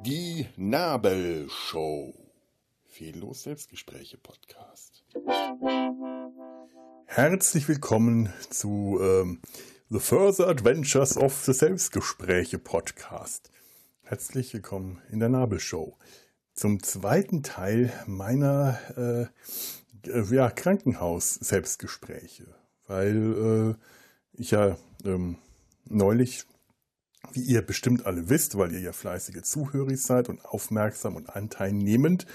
Die Nabelshow. Fehllos Selbstgespräche Podcast. Herzlich willkommen zu ähm, The Further Adventures of the Selbstgespräche Podcast. Herzlich willkommen in der Nabelshow. Zum zweiten Teil meiner äh, ja, Krankenhaus-Selbstgespräche, weil äh, ich ja ähm, neulich, wie ihr bestimmt alle wisst, weil ihr ja fleißige Zuhörer seid und aufmerksam und anteilnehmend,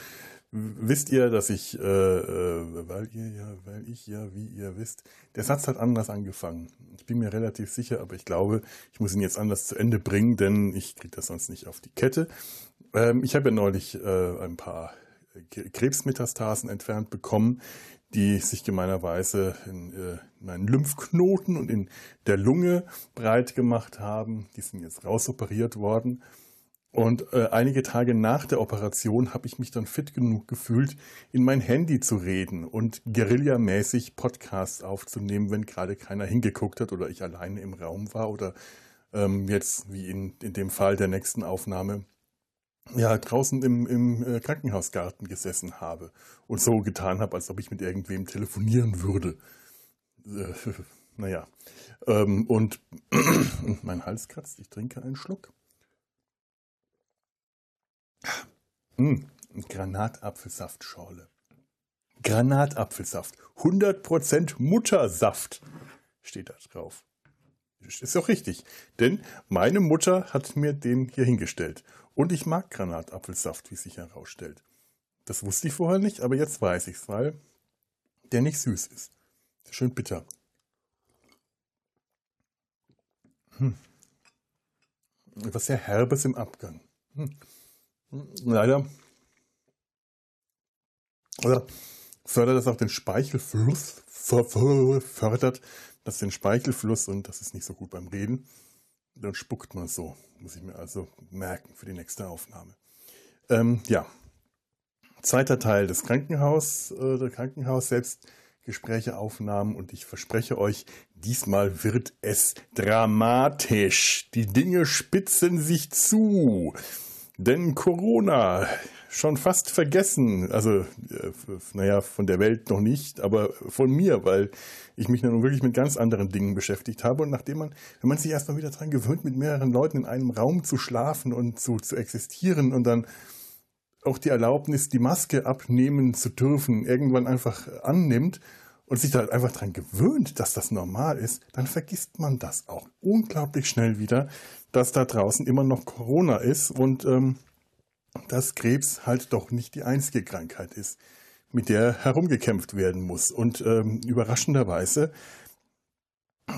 wisst ihr, dass ich, äh, äh, weil ihr ja, weil ich ja, wie ihr wisst, der Satz hat anders angefangen. Ich bin mir relativ sicher, aber ich glaube, ich muss ihn jetzt anders zu Ende bringen, denn ich kriege das sonst nicht auf die Kette. Ähm, ich habe ja neulich äh, ein paar Krebsmetastasen entfernt bekommen, die sich gemeinerweise in, äh, in meinen Lymphknoten und in der Lunge breit gemacht haben. Die sind jetzt rausoperiert worden. Und äh, einige Tage nach der Operation habe ich mich dann fit genug gefühlt, in mein Handy zu reden und guerillamäßig Podcasts aufzunehmen, wenn gerade keiner hingeguckt hat oder ich alleine im Raum war oder ähm, jetzt wie in, in dem Fall der nächsten Aufnahme ja, draußen im, im äh, Krankenhausgarten gesessen habe und so getan habe, als ob ich mit irgendwem telefonieren würde. Äh, naja. Ähm, und mein Hals kratzt, ich trinke einen Schluck. Mmh, Granatapfelsaftschorle. Granatapfelsaft. 100% Muttersaft steht da drauf. Ist auch richtig, denn meine Mutter hat mir den hier hingestellt. Und ich mag Granatapfelsaft, wie sich herausstellt. Das wusste ich vorher nicht, aber jetzt weiß ich es, weil der nicht süß ist. Schön bitter. Hm. Etwas sehr Herbes im Abgang. Hm. Leider oder fördert das auch den Speichelfluss, fördert das den Speichelfluss und das ist nicht so gut beim Reden. Dann spuckt man so. Muss ich mir also merken für die nächste Aufnahme. Ähm, ja. Zweiter Teil des Krankenhaus, äh, der Krankenhaus Selbstgespräche, Aufnahmen und ich verspreche euch, diesmal wird es dramatisch. Die Dinge spitzen sich zu. Denn Corona schon fast vergessen. Also, äh, naja, von der Welt noch nicht, aber von mir, weil ich mich nun wirklich mit ganz anderen Dingen beschäftigt habe. Und nachdem man, wenn man sich erstmal wieder daran gewöhnt, mit mehreren Leuten in einem Raum zu schlafen und zu, zu existieren und dann auch die Erlaubnis, die Maske abnehmen zu dürfen, irgendwann einfach annimmt und sich da einfach daran gewöhnt, dass das normal ist, dann vergisst man das auch unglaublich schnell wieder, dass da draußen immer noch Corona ist und ähm, dass Krebs halt doch nicht die einzige Krankheit ist, mit der herumgekämpft werden muss. Und ähm, überraschenderweise,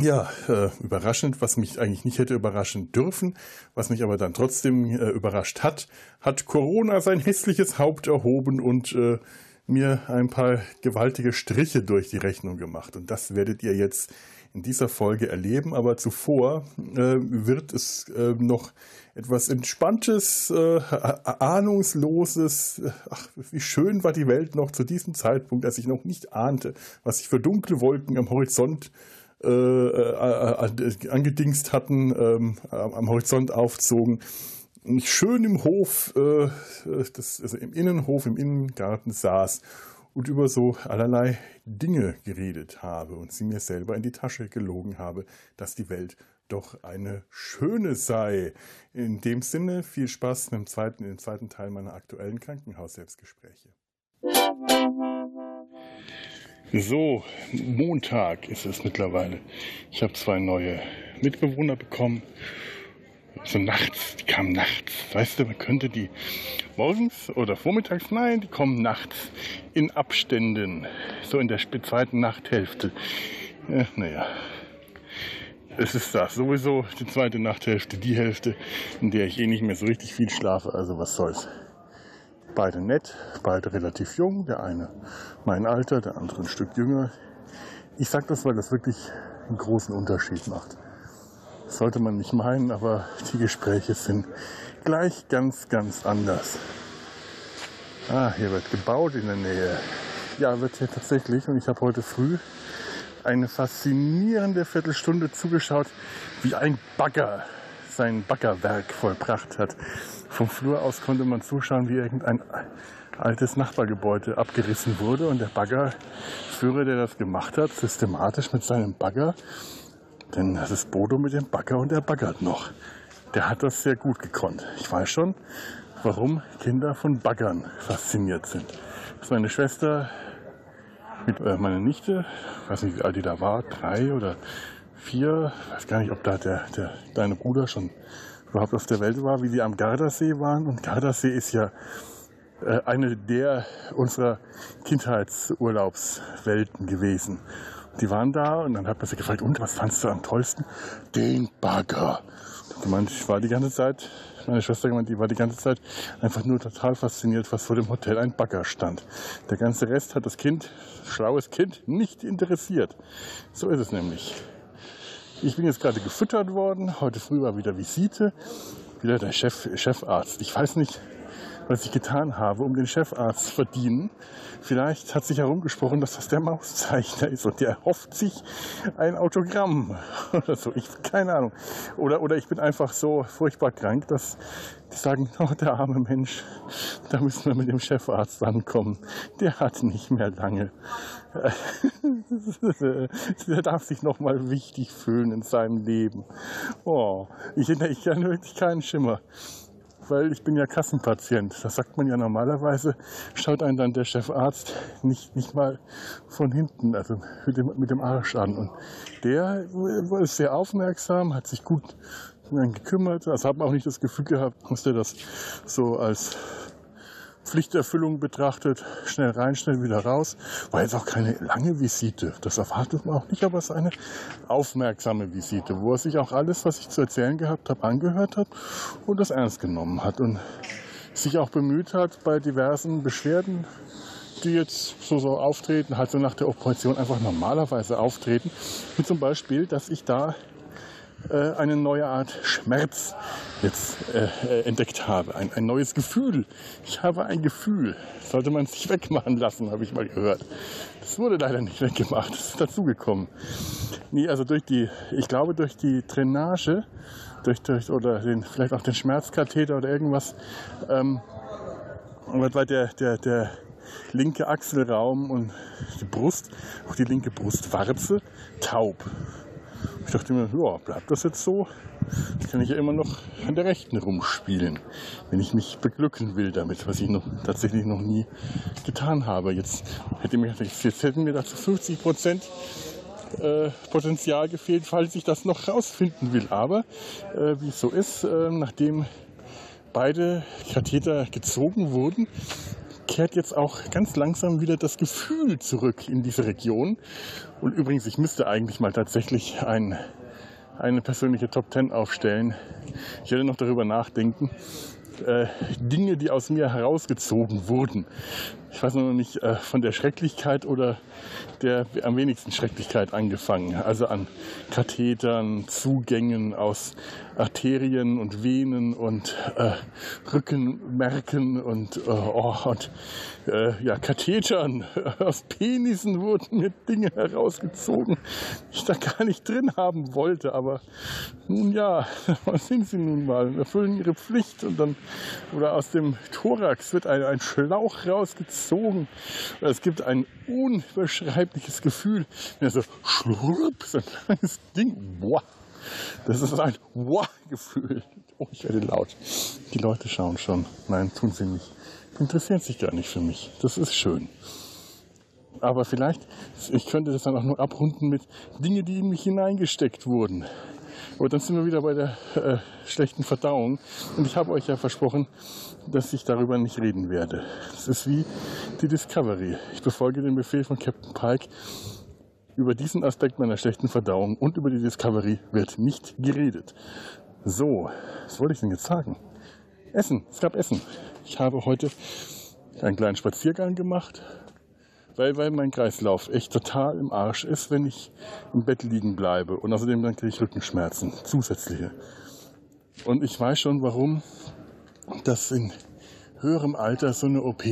ja, äh, überraschend, was mich eigentlich nicht hätte überraschen dürfen, was mich aber dann trotzdem äh, überrascht hat, hat Corona sein hässliches Haupt erhoben und äh, mir ein paar gewaltige Striche durch die Rechnung gemacht. Und das werdet ihr jetzt in dieser Folge erleben. Aber zuvor äh, wird es äh, noch etwas Entspanntes, äh, Ahnungsloses. Ach, wie schön war die Welt noch zu diesem Zeitpunkt, als ich noch nicht ahnte, was sich für dunkle Wolken am Horizont äh, äh, äh angedingst hatten, ähm, am Horizont aufzogen. Und ich schön im Hof, äh, das, also im Innenhof, im Innengarten saß und über so allerlei Dinge geredet habe und sie mir selber in die Tasche gelogen habe, dass die Welt doch eine schöne sei. In dem Sinne viel Spaß mit dem zweiten, im zweiten Teil meiner aktuellen Krankenhaus-Selbstgespräche. So, Montag ist es mittlerweile. Ich habe zwei neue Mitbewohner bekommen so nachts, die kamen nachts. Weißt du, man könnte die morgens oder vormittags, nein, die kommen nachts in Abständen, so in der zweiten Nachthälfte. Ja, naja, es ist das sowieso die zweite Nachthälfte, die Hälfte, in der ich eh nicht mehr so richtig viel schlafe, also was soll's. Beide nett, beide relativ jung, der eine mein Alter, der andere ein Stück jünger. Ich sag das, weil das wirklich einen großen Unterschied macht sollte man nicht meinen, aber die Gespräche sind gleich ganz, ganz anders. Ah, hier wird gebaut in der Nähe. Ja, wird hier tatsächlich. Und ich habe heute früh eine faszinierende Viertelstunde zugeschaut, wie ein Bagger sein Baggerwerk vollbracht hat. Vom Flur aus konnte man zuschauen, wie irgendein altes Nachbargebäude abgerissen wurde und der Baggerführer, der das gemacht hat, systematisch mit seinem Bagger, denn das ist Bodo mit dem Bagger und der baggert noch. Der hat das sehr gut gekonnt. Ich weiß schon, warum Kinder von Baggern fasziniert sind. Dass meine Schwester mit äh, meiner Nichte, ich weiß nicht, wie alt die da war, drei oder vier, weiß gar nicht, ob da der, der deine Bruder schon überhaupt auf der Welt war, wie die am Gardasee waren. Und Gardasee ist ja äh, eine der unserer Kindheitsurlaubswelten gewesen. Die waren da und dann hat man sich gefragt, und was fandst du am tollsten? Den Bagger. Gemeint, ich war die ganze Zeit, meine Schwester gemeint, die war die ganze Zeit einfach nur total fasziniert, was vor dem Hotel ein Bagger stand. Der ganze Rest hat das Kind, schlaues Kind, nicht interessiert. So ist es nämlich. Ich bin jetzt gerade gefüttert worden. Heute früh war wieder Visite. Wieder der Chef, Chefarzt. Ich weiß nicht, was ich getan habe, um den Chefarzt zu verdienen. Vielleicht hat sich herumgesprochen, dass das der Mauszeichner ist und der hofft sich ein Autogramm oder so. Ich keine Ahnung. Oder, oder ich bin einfach so furchtbar krank, dass die sagen, oh, der arme Mensch, da müssen wir mit dem Chefarzt ankommen. Der hat nicht mehr lange. der darf sich noch mal wichtig fühlen in seinem Leben. Oh, ich, ich habe wirklich keinen Schimmer weil ich bin ja Kassenpatient. Das sagt man ja normalerweise, schaut einen dann der Chefarzt nicht, nicht mal von hinten, also mit dem, mit dem Arsch an. Und der ist sehr aufmerksam, hat sich gut gekümmert. Also habe auch nicht das Gefühl gehabt, dass der das so als Pflichterfüllung betrachtet, schnell rein, schnell wieder raus. War jetzt auch keine lange Visite, das erwartet man auch nicht, aber es ist eine aufmerksame Visite, wo er sich auch alles, was ich zu erzählen gehabt habe, angehört hat und das ernst genommen hat und sich auch bemüht hat, bei diversen Beschwerden, die jetzt so, so auftreten, halt so nach der Operation einfach normalerweise auftreten, wie zum Beispiel, dass ich da äh, eine neue Art Schmerz jetzt äh, äh, entdeckt habe. Ein, ein neues Gefühl. Ich habe ein Gefühl. Sollte man sich wegmachen lassen, habe ich mal gehört. Das wurde leider nicht weggemacht. Das ist dazugekommen. Nee, also durch die, ich glaube durch die Drainage, durch, durch oder den, vielleicht auch den Schmerzkatheter oder irgendwas, ähm, weil der, der, der linke Achselraum und die Brust, auch die linke Brustwarze, taub. Ich dachte mir, ja, bleibt das jetzt so? kann ich ja immer noch an der rechten rumspielen, wenn ich mich beglücken will damit, was ich noch, tatsächlich noch nie getan habe. Jetzt, hätte mir, jetzt hätten mir dazu 50 Prozent äh, Potenzial gefehlt, falls ich das noch rausfinden will. Aber äh, wie es so ist, äh, nachdem beide Katheter gezogen wurden, kehrt jetzt auch ganz langsam wieder das Gefühl zurück in diese Region. Und übrigens, ich müsste eigentlich mal tatsächlich ein, eine persönliche Top 10 aufstellen. Ich werde noch darüber nachdenken. Äh, Dinge, die aus mir herausgezogen wurden. Ich weiß noch nicht, äh, von der Schrecklichkeit oder der am wenigsten Schrecklichkeit angefangen. Also an Kathetern, Zugängen aus Arterien und Venen und äh, Rückenmärken und, äh, oh, und äh, ja, Kathetern aus Penissen wurden mir Dinge herausgezogen, die ich da gar nicht drin haben wollte. Aber nun ja, was sind sie nun mal? Erfüllen ihre Pflicht und dann, oder aus dem Thorax wird ein, ein Schlauch rausgezogen. Es gibt ein unbeschreibliches Gefühl, wenn er so schlurp, so ein kleines Ding, boah. Das ist ein Wow-Gefühl. Oh, ich werde laut. Die Leute schauen schon. Nein, tun sie nicht. Die interessieren sich gar nicht für mich. Das ist schön. Aber vielleicht, ich könnte das dann auch nur abrunden mit Dingen, die in mich hineingesteckt wurden. Aber dann sind wir wieder bei der äh, schlechten Verdauung. Und ich habe euch ja versprochen, dass ich darüber nicht reden werde. Das ist wie die Discovery. Ich befolge den Befehl von Captain Pike über diesen Aspekt meiner schlechten Verdauung und über die Discovery wird nicht geredet. So, was wollte ich denn jetzt sagen? Essen, es gab Essen. Ich habe heute einen kleinen Spaziergang gemacht, weil, weil mein Kreislauf echt total im Arsch ist, wenn ich im Bett liegen bleibe. Und außerdem dann kriege ich Rückenschmerzen, zusätzliche. Und ich weiß schon, warum das in höherem Alter so eine OP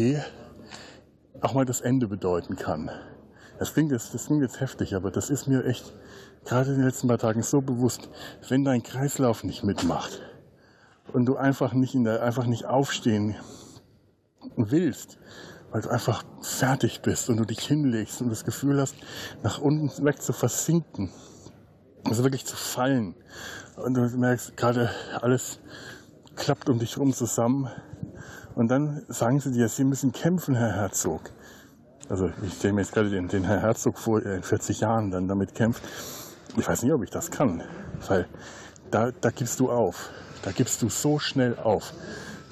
auch mal das Ende bedeuten kann Das klingt, jetzt, das klingt jetzt heftig, aber das ist mir echt gerade in den letzten paar Tagen so bewusst, wenn dein Kreislauf nicht mitmacht und du einfach nicht in der, einfach nicht aufstehen willst, weil du einfach fertig bist und du dich hinlegst und das Gefühl hast, nach unten weg zu versinken, also wirklich zu fallen und du merkst gerade alles klappt um dich herum zusammen und dann sagen sie dir, sie müssen kämpfen, Herr Herzog. Also ich stelle mir jetzt gerade den, den Herr Herzog vor, der in 40 Jahren dann damit kämpft. Ich weiß nicht, ob ich das kann, weil da, da gibst du auf. Da gibst du so schnell auf.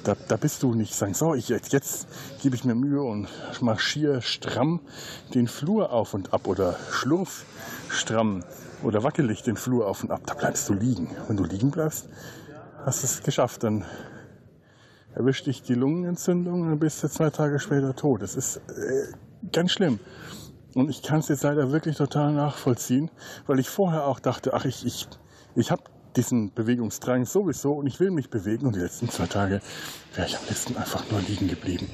Da, da bist du nicht sagen, so, ich, jetzt, jetzt gebe ich mir Mühe und marschiere stramm den Flur auf und ab oder schlurf stramm oder wackelig den Flur auf und ab. Da bleibst du liegen. Wenn du liegen bleibst, hast du es geschafft. Dann erwischt dich die Lungenentzündung und dann bist du zwei Tage später tot. Das ist äh, ganz schlimm. Und ich kann es jetzt leider wirklich total nachvollziehen, weil ich vorher auch dachte, ach, ich, ich, ich habe diesen Bewegungsdrang sowieso und ich will mich bewegen. Und die letzten zwei Tage wäre ich am liebsten einfach nur liegen geblieben.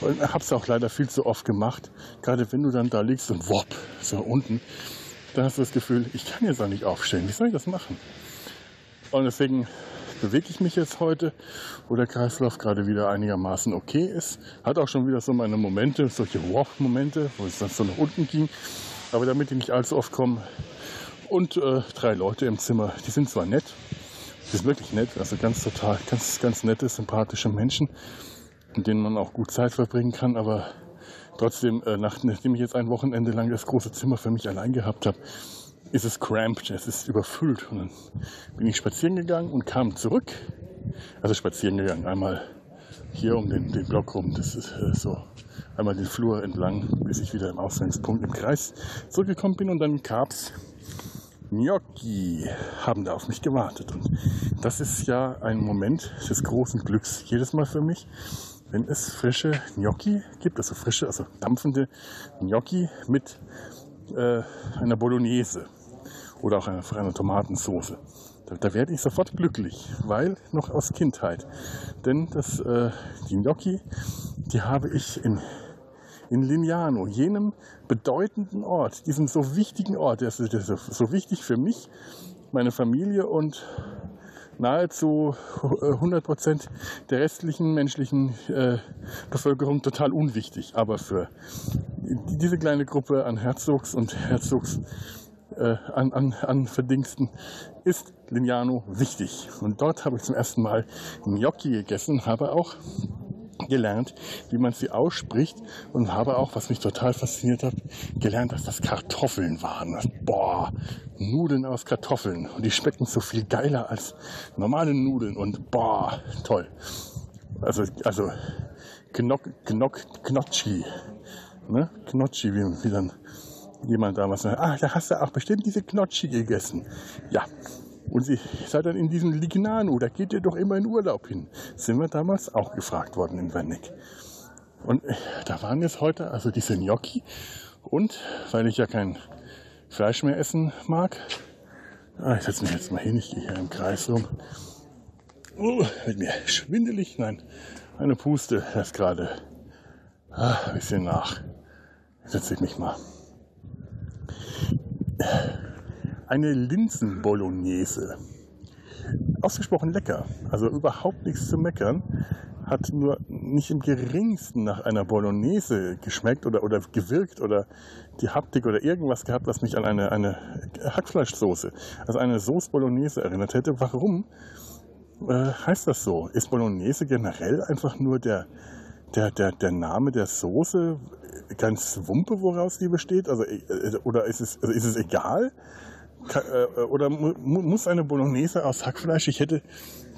Und habe es auch leider viel zu oft gemacht. Gerade wenn du dann da liegst und wopp, so unten, dann hast du das Gefühl, ich kann jetzt auch nicht aufstehen. Wie soll ich das machen? Und deswegen bewege ich mich jetzt heute, wo der Kreislauf gerade wieder einigermaßen okay ist. Hat auch schon wieder so meine Momente, solche Walk-Momente, wo es dann so nach unten ging. Aber damit die nicht allzu oft kommen. Und äh, drei Leute im Zimmer, die sind zwar nett, die sind wirklich nett, also ganz total, ganz, ganz nette, sympathische Menschen, mit denen man auch gut Zeit verbringen kann, aber trotzdem, äh, nachdem ich jetzt ein Wochenende lang das große Zimmer für mich allein gehabt habe, ist es cramped, es ist überfüllt. Und dann bin ich spazieren gegangen und kam zurück. Also spazieren gegangen, einmal hier um den, den Block rum, das ist äh, so einmal den Flur entlang, bis ich wieder im Ausgangspunkt im Kreis zurückgekommen bin und dann gab's Gnocchi, haben da auf mich gewartet. Und das ist ja ein Moment des großen Glücks jedes Mal für mich, wenn es frische Gnocchi gibt, also frische, also dampfende Gnocchi mit äh, einer Bolognese oder auch einfach einer Tomatensauce. Da, da, werde ich sofort glücklich, weil noch aus Kindheit. Denn das, äh, die Gnocchi, die habe ich in, in Lignano, jenem bedeutenden Ort, diesem so wichtigen Ort, der ist, der so wichtig für mich, meine Familie und nahezu 100 Prozent der restlichen menschlichen äh, Bevölkerung total unwichtig. Aber für diese kleine Gruppe an Herzogs und Herzogs äh, an, an, an Verdingsten ist Lignano wichtig. Und dort habe ich zum ersten Mal Gnocchi gegessen, habe auch gelernt, wie man sie ausspricht und habe auch, was mich total fasziniert hat, gelernt, dass das Kartoffeln waren. Boah, Nudeln aus Kartoffeln. Und die schmecken so viel geiler als normale Nudeln und boah, toll. Also, also, Knock, Knock, Knocchi. Ne? Knocchi, wie, wie dann jemand damals sagt, ah, da hast du auch bestimmt diese Knocchi gegessen. Ja, und sie seid dann in diesem Lignano, da geht ihr doch immer in Urlaub hin. Sind wir damals auch gefragt worden in Wernick. Und äh, da waren jetzt heute also diese Gnocchi. Und weil ich ja kein Fleisch mehr essen mag, ah, ich setze mich jetzt mal hin, ich gehe hier im Kreis rum. Oh, wird mir schwindelig, nein, eine Puste erst gerade. Ah, ein bisschen nach. Setze ich mich mal eine Linsen-Bolognese. Ausgesprochen lecker. Also überhaupt nichts zu meckern. Hat nur nicht im geringsten nach einer Bolognese geschmeckt oder, oder gewirkt oder die Haptik oder irgendwas gehabt, was mich an eine, eine Hackfleischsoße, also eine Sauce Bolognese erinnert hätte. Warum äh, heißt das so? Ist Bolognese generell einfach nur der, der, der, der Name der Soße ganz Wumpe, woraus die besteht? Also, äh, oder ist es, also ist es egal? Äh, oder muss eine Bolognese aus Hackfleisch? Ich hätte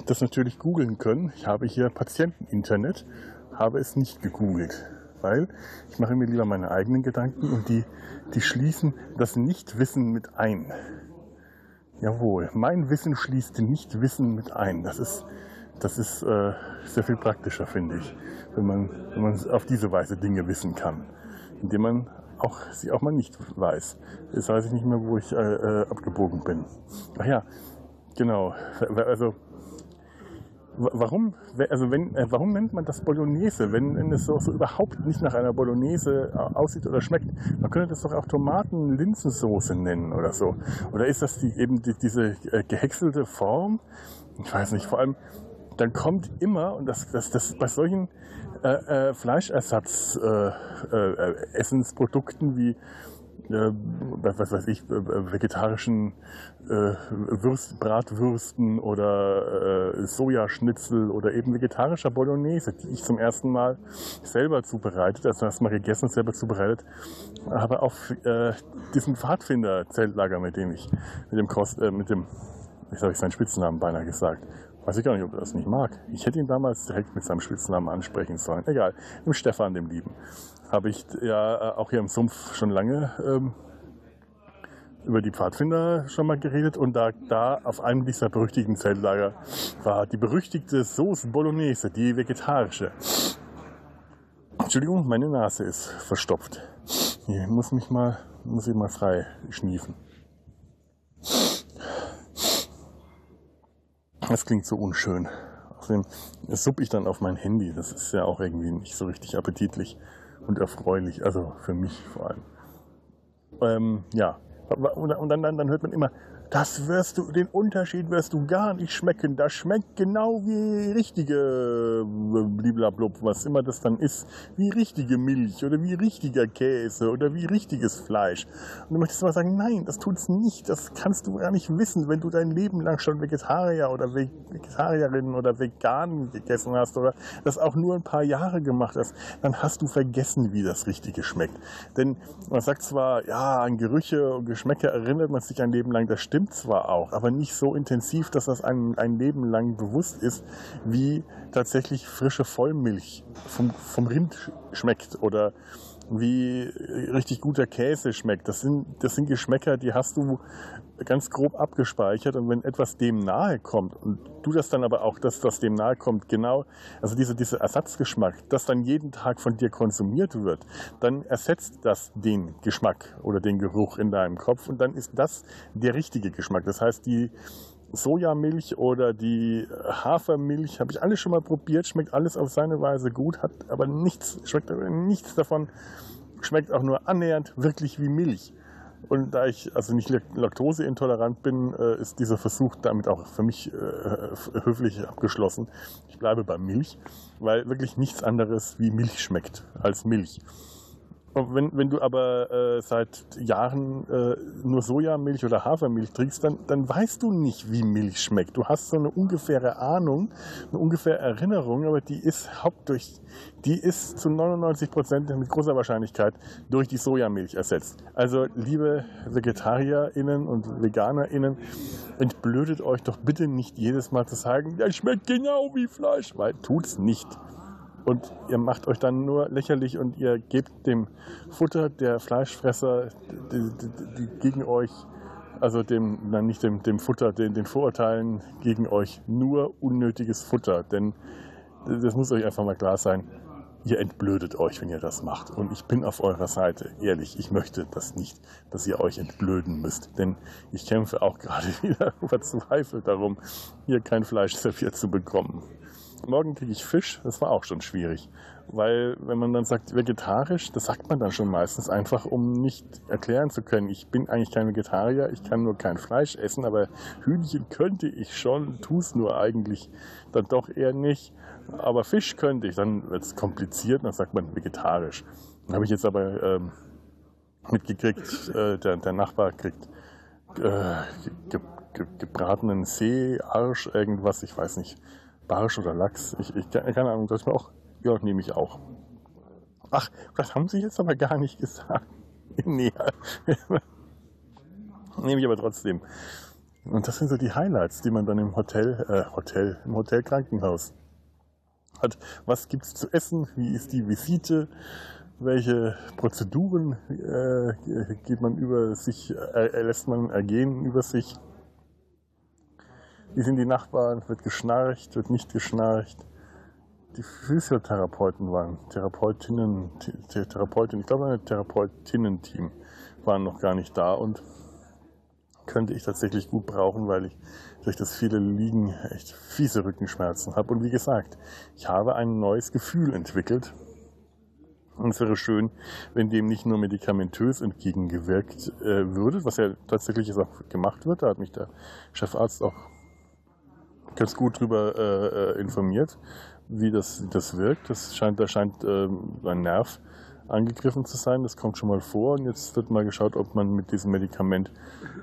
das natürlich googeln können. Ich habe hier Patienteninternet, habe es nicht gegoogelt, weil ich mache mir lieber meine eigenen Gedanken und die, die schließen das Nichtwissen mit ein. Jawohl, mein Wissen schließt Nichtwissen mit ein. Das ist, das ist äh, sehr viel praktischer, finde ich, wenn man, wenn man auf diese Weise Dinge wissen kann, indem man auch sie auch mal nicht weiß. Jetzt weiß ich nicht mehr, wo ich äh, äh, abgebogen bin. Ach ja, genau. Also warum, also wenn, äh, warum nennt man das Bolognese, wenn, wenn es so, so überhaupt nicht nach einer Bolognese äh, aussieht oder schmeckt? Man könnte das doch auch Tomaten-Linsensoße nennen oder so. Oder ist das die, eben die, diese gehäckselte Form? Ich weiß nicht, vor allem, dann kommt immer, und das, das, das bei solchen äh, äh, Fleischersatz-Essensprodukten wie äh, was weiß ich, äh, vegetarischen äh, Würst, Bratwürsten oder äh, Sojaschnitzel oder eben vegetarischer Bolognese, die ich zum ersten Mal selber zubereitet, also erstmal gegessen, selber zubereitet, aber auf äh, diesem Pfadfinder-Zeltlager, mit dem ich, mit dem Kost, äh, mit dem, jetzt habe ich seinen Spitznamen beinahe gesagt, Weiß ich gar nicht, ob er das nicht mag. Ich hätte ihn damals direkt mit seinem Spitznamen ansprechen sollen. Egal, dem Stefan, dem Lieben habe ich ja auch hier im Sumpf schon lange ähm, über die Pfadfinder schon mal geredet und da, da auf einem dieser berüchtigten Zeltlager war die berüchtigte Sauce Bolognese, die vegetarische. Entschuldigung, meine Nase ist verstopft. Ich muss mich mal, muss ich mal frei schniefen. Das klingt so unschön. Außerdem suppe ich dann auf mein Handy. Das ist ja auch irgendwie nicht so richtig appetitlich und erfreulich, also für mich vor allem. Ähm, ja, und dann, dann, dann hört man immer, das wirst du, den Unterschied wirst du gar nicht schmecken. Das schmeckt genau wie richtige bliblablub, was immer das dann ist, wie richtige Milch oder wie richtiger Käse oder wie richtiges Fleisch. Und du möchtest mal sagen, nein, das tut's nicht. Das kannst du gar nicht wissen, wenn du dein Leben lang schon Vegetarier oder Vegetarierin oder vegan gegessen hast oder das auch nur ein paar Jahre gemacht hast, dann hast du vergessen, wie das Richtige schmeckt. Denn man sagt zwar, ja, an Gerüche und Geschmäcke erinnert man sich ein Leben lang, das stimmt stimmt zwar auch, aber nicht so intensiv, dass das einem ein Leben lang bewusst ist, wie tatsächlich frische Vollmilch vom, vom Rind schmeckt oder wie richtig guter Käse schmeckt. Das sind, das sind Geschmäcker, die hast du ganz grob abgespeichert und wenn etwas dem nahe kommt und du das dann aber auch, dass das dem nahe kommt, genau, also dieser, dieser Ersatzgeschmack, das dann jeden Tag von dir konsumiert wird, dann ersetzt das den Geschmack oder den Geruch in deinem Kopf und dann ist das der richtige Geschmack. Das heißt, die Sojamilch oder die Hafermilch habe ich alles schon mal probiert, schmeckt alles auf seine Weise gut, hat aber nichts, schmeckt aber nichts davon, schmeckt auch nur annähernd wirklich wie Milch. Und da ich also nicht laktoseintolerant bin, äh, ist dieser Versuch damit auch für mich äh, höflich abgeschlossen. Ich bleibe bei Milch, weil wirklich nichts anderes wie Milch schmeckt als Milch. Wenn, wenn du aber äh, seit Jahren äh, nur Sojamilch oder Hafermilch trinkst, dann, dann weißt du nicht, wie Milch schmeckt. Du hast so eine ungefähre Ahnung, eine ungefähre Erinnerung, aber die ist hauptdurch, die ist zu 99 Prozent mit großer Wahrscheinlichkeit durch die Sojamilch ersetzt. Also liebe VegetarierInnen und VeganerInnen, entblödet euch doch bitte nicht jedes Mal zu sagen, das schmeckt genau wie Fleisch, weil tut's nicht und ihr macht euch dann nur lächerlich und ihr gebt dem Futter der Fleischfresser die, die, die gegen euch, also dem, nein, nicht dem, dem Futter, den, den Vorurteilen gegen euch nur unnötiges Futter. Denn das muss euch einfach mal klar sein. Ihr entblödet euch, wenn ihr das macht. Und ich bin auf eurer Seite. Ehrlich, ich möchte das nicht, dass ihr euch entblöden müsst. Denn ich kämpfe auch gerade wieder verzweifelt darum, hier kein Fleisch serviert zu bekommen morgen kriege ich Fisch, das war auch schon schwierig. Weil wenn man dann sagt vegetarisch, das sagt man dann schon meistens einfach, um nicht erklären zu können, ich bin eigentlich kein Vegetarier, ich kann nur kein Fleisch essen, aber Hühnchen könnte ich schon, tue es nur eigentlich dann doch eher nicht. Aber Fisch könnte ich, dann wird es kompliziert, dann sagt man vegetarisch. Dann habe ich jetzt aber ähm, mitgekriegt, äh, der, der Nachbar kriegt äh, ge, ge, gebratenen See, Arsch, irgendwas, ich weiß nicht Barsch oder Lachs. Ich, ich keine Ahnung, das auch. Ja, nehme ich auch. Ach, das haben Sie jetzt aber gar nicht gesagt. nee. nehme ich aber trotzdem. Und das sind so die Highlights, die man dann im Hotel, äh, Hotel, im Hotel Krankenhaus hat. Was gibt's zu essen? Wie ist die Visite? Welche Prozeduren äh, geht man über sich, äh, lässt man ergehen über sich? Wie sind die Nachbarn? Wird geschnarcht? Wird nicht geschnarcht? Die Physiotherapeuten waren, Therapeutinnen, Therapeutinnen, ich glaube ein Therapeutinnen-Team waren noch gar nicht da und könnte ich tatsächlich gut brauchen, weil ich durch das viele Liegen echt fiese Rückenschmerzen habe. Und wie gesagt, ich habe ein neues Gefühl entwickelt. Und es wäre schön, wenn dem nicht nur medikamentös entgegengewirkt äh, würde, was ja tatsächlich auch gemacht wird. Da hat mich der Chefarzt auch ganz gut drüber äh, äh informiert, wie das, das wirkt. Das scheint, da scheint äh, ein Nerv angegriffen zu sein. Das kommt schon mal vor. Und jetzt wird mal geschaut, ob man mit diesem Medikament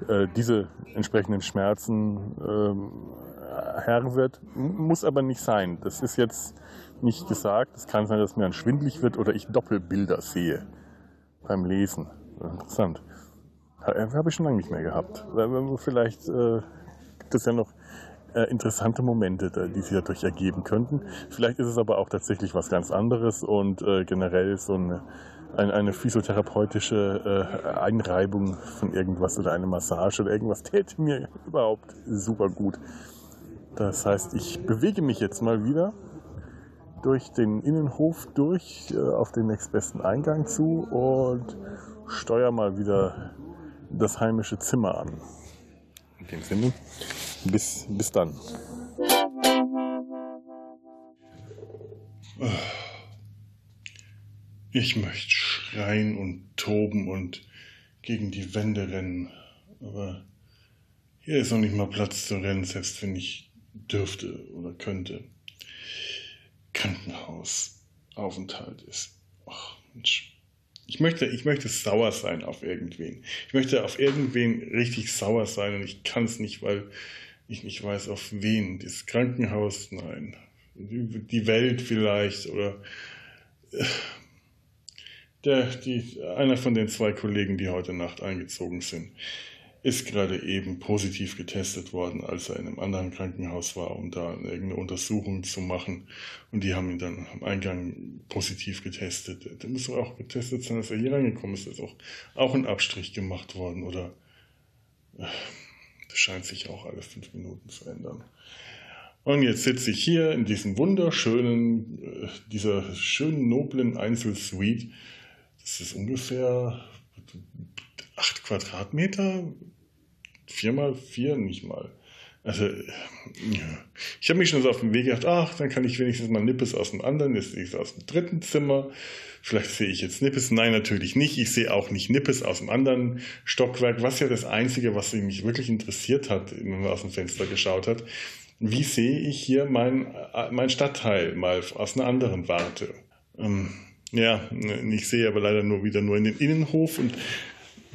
äh, diese entsprechenden Schmerzen äh, Herr wird. Muss aber nicht sein. Das ist jetzt nicht gesagt. Es kann sein, dass mir ein schwindlig wird oder ich Doppelbilder sehe beim Lesen. Interessant. Habe ich schon lange nicht mehr gehabt. Vielleicht äh, gibt es ja noch äh, interessante Momente, die sich dadurch ergeben könnten. Vielleicht ist es aber auch tatsächlich was ganz anderes und äh, generell so eine, eine, eine physiotherapeutische äh, Einreibung von irgendwas oder eine Massage oder irgendwas täte mir überhaupt super gut. Das heißt, ich bewege mich jetzt mal wieder durch den Innenhof durch äh, auf den nächstbesten Eingang zu und steuere mal wieder das heimische Zimmer an. In dem Sinne, bis, bis dann. Ich möchte schreien und toben und gegen die Wände rennen, aber hier ist noch nicht mal Platz zu rennen, selbst wenn ich dürfte oder könnte. Krankenhausaufenthalt ist. Ach, Mensch. Ich möchte, ich möchte sauer sein auf irgendwen. Ich möchte auf irgendwen richtig sauer sein und ich kann es nicht, weil ich nicht weiß, auf wen. Das Krankenhaus, nein. Die Welt vielleicht oder äh, der, die, einer von den zwei Kollegen, die heute Nacht eingezogen sind, ist gerade eben positiv getestet worden, als er in einem anderen Krankenhaus war, um da irgendeine Untersuchung zu machen. Und die haben ihn dann am Eingang positiv getestet. Da muss auch getestet sein, dass er hier reingekommen ist. Da ist auch, auch ein Abstrich gemacht worden oder äh, das scheint sich auch alle fünf Minuten zu ändern. Und jetzt sitze ich hier in diesem wunderschönen, äh, dieser schönen, noblen Einzelsuite. Das ist ungefähr acht Quadratmeter, vier mal vier, nicht mal. Also, ich habe mich schon so auf den Weg gedacht, ach, dann kann ich wenigstens mal Nippes aus dem anderen, es aus dem dritten Zimmer. Vielleicht sehe ich jetzt Nippes. Nein, natürlich nicht. Ich sehe auch nicht Nippes aus dem anderen Stockwerk, was ja das Einzige, was mich wirklich interessiert hat, wenn man aus dem Fenster geschaut hat. Wie sehe ich hier mein, mein Stadtteil mal aus einer anderen Warte? Ähm, ja, ich sehe aber leider nur wieder nur in den Innenhof und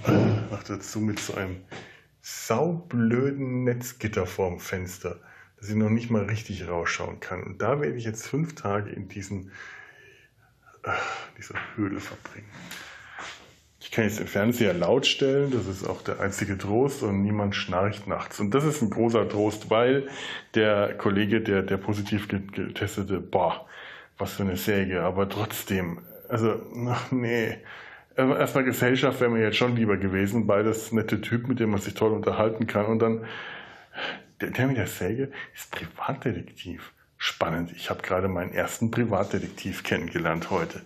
äh, mache dazu mit so einem saublöden Netzgitter vorm Fenster, dass ich noch nicht mal richtig rausschauen kann. Und da werde ich jetzt fünf Tage in diesen, äh, dieser Höhle verbringen. Ich kann jetzt den Fernseher laut stellen, das ist auch der einzige Trost und niemand schnarcht nachts. Und das ist ein großer Trost, weil der Kollege, der, der positiv getestete, boah, was für eine Säge, aber trotzdem, also, ach nee, also erstmal Gesellschaft wäre mir jetzt schon lieber gewesen, beides nette Typ, mit dem man sich toll unterhalten kann. Und dann, der, der mit der Säge ist Privatdetektiv. Spannend. Ich habe gerade meinen ersten Privatdetektiv kennengelernt heute.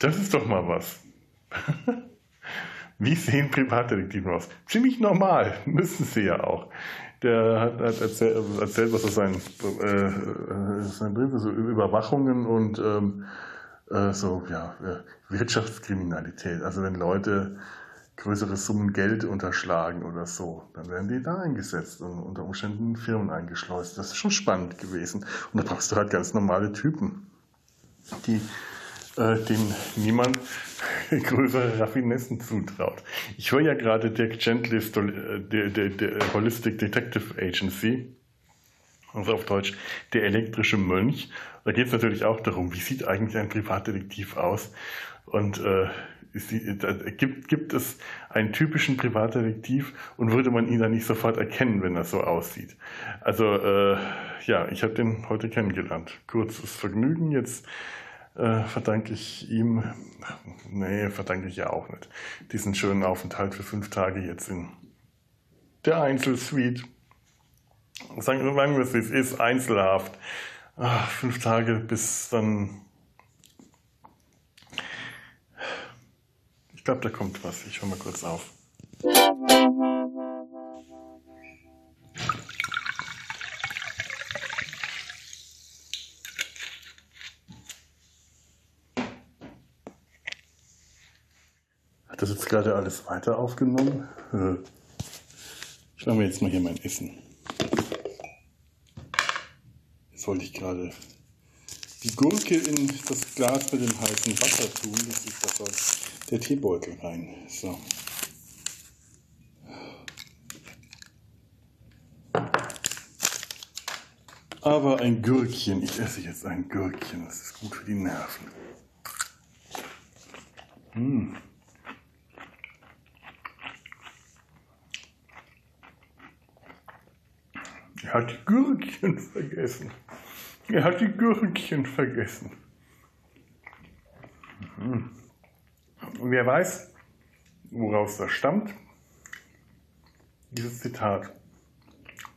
Das ist doch mal was. Wie sehen Privatdetektive aus? Ziemlich normal, müssen sie ja auch. Der hat, hat erzählt, erzählt, was er sein, äh, äh Brief, so Überwachungen und ähm, äh, so ja, Wirtschaftskriminalität. Also wenn Leute größere Summen Geld unterschlagen oder so, dann werden die da eingesetzt und unter Umständen Firmen eingeschleust. Das ist schon spannend gewesen. Und da brauchst du halt ganz normale Typen, die äh, denen niemand größere Raffinessen zutraut. Ich höre ja gerade Dirk Gently's äh, der Holistic Detective Agency, also auf Deutsch der elektrische Mönch. Da geht es natürlich auch darum, wie sieht eigentlich ein Privatdetektiv aus? Und äh, gibt, gibt es einen typischen Privatdetektiv und würde man ihn dann nicht sofort erkennen, wenn er so aussieht? Also äh, ja, ich habe den heute kennengelernt. Kurzes Vergnügen. Jetzt äh, verdanke ich ihm, nee, verdanke ich ja auch nicht, diesen schönen Aufenthalt für fünf Tage jetzt in der Einzelsuite sagen wir es, wie es ist, Einzelhaft. Ach, fünf Tage bis dann. Ich glaube, da kommt was. Ich höre mal kurz auf. Hat das jetzt gerade alles weiter aufgenommen? Äh, ich mache mir jetzt mal hier mein Essen. Jetzt wollte ich gerade die Gurke in das Glas mit dem heißen Wasser tun. Das ist da der Teebeutel rein. So. Aber ein Gürkchen, ich esse jetzt ein Gürkchen, das ist gut für die Nerven. Hm. Er hat Gürkchen vergessen. Er hat die Gürkchen vergessen. Mhm. Wer weiß, woraus das stammt, dieses Zitat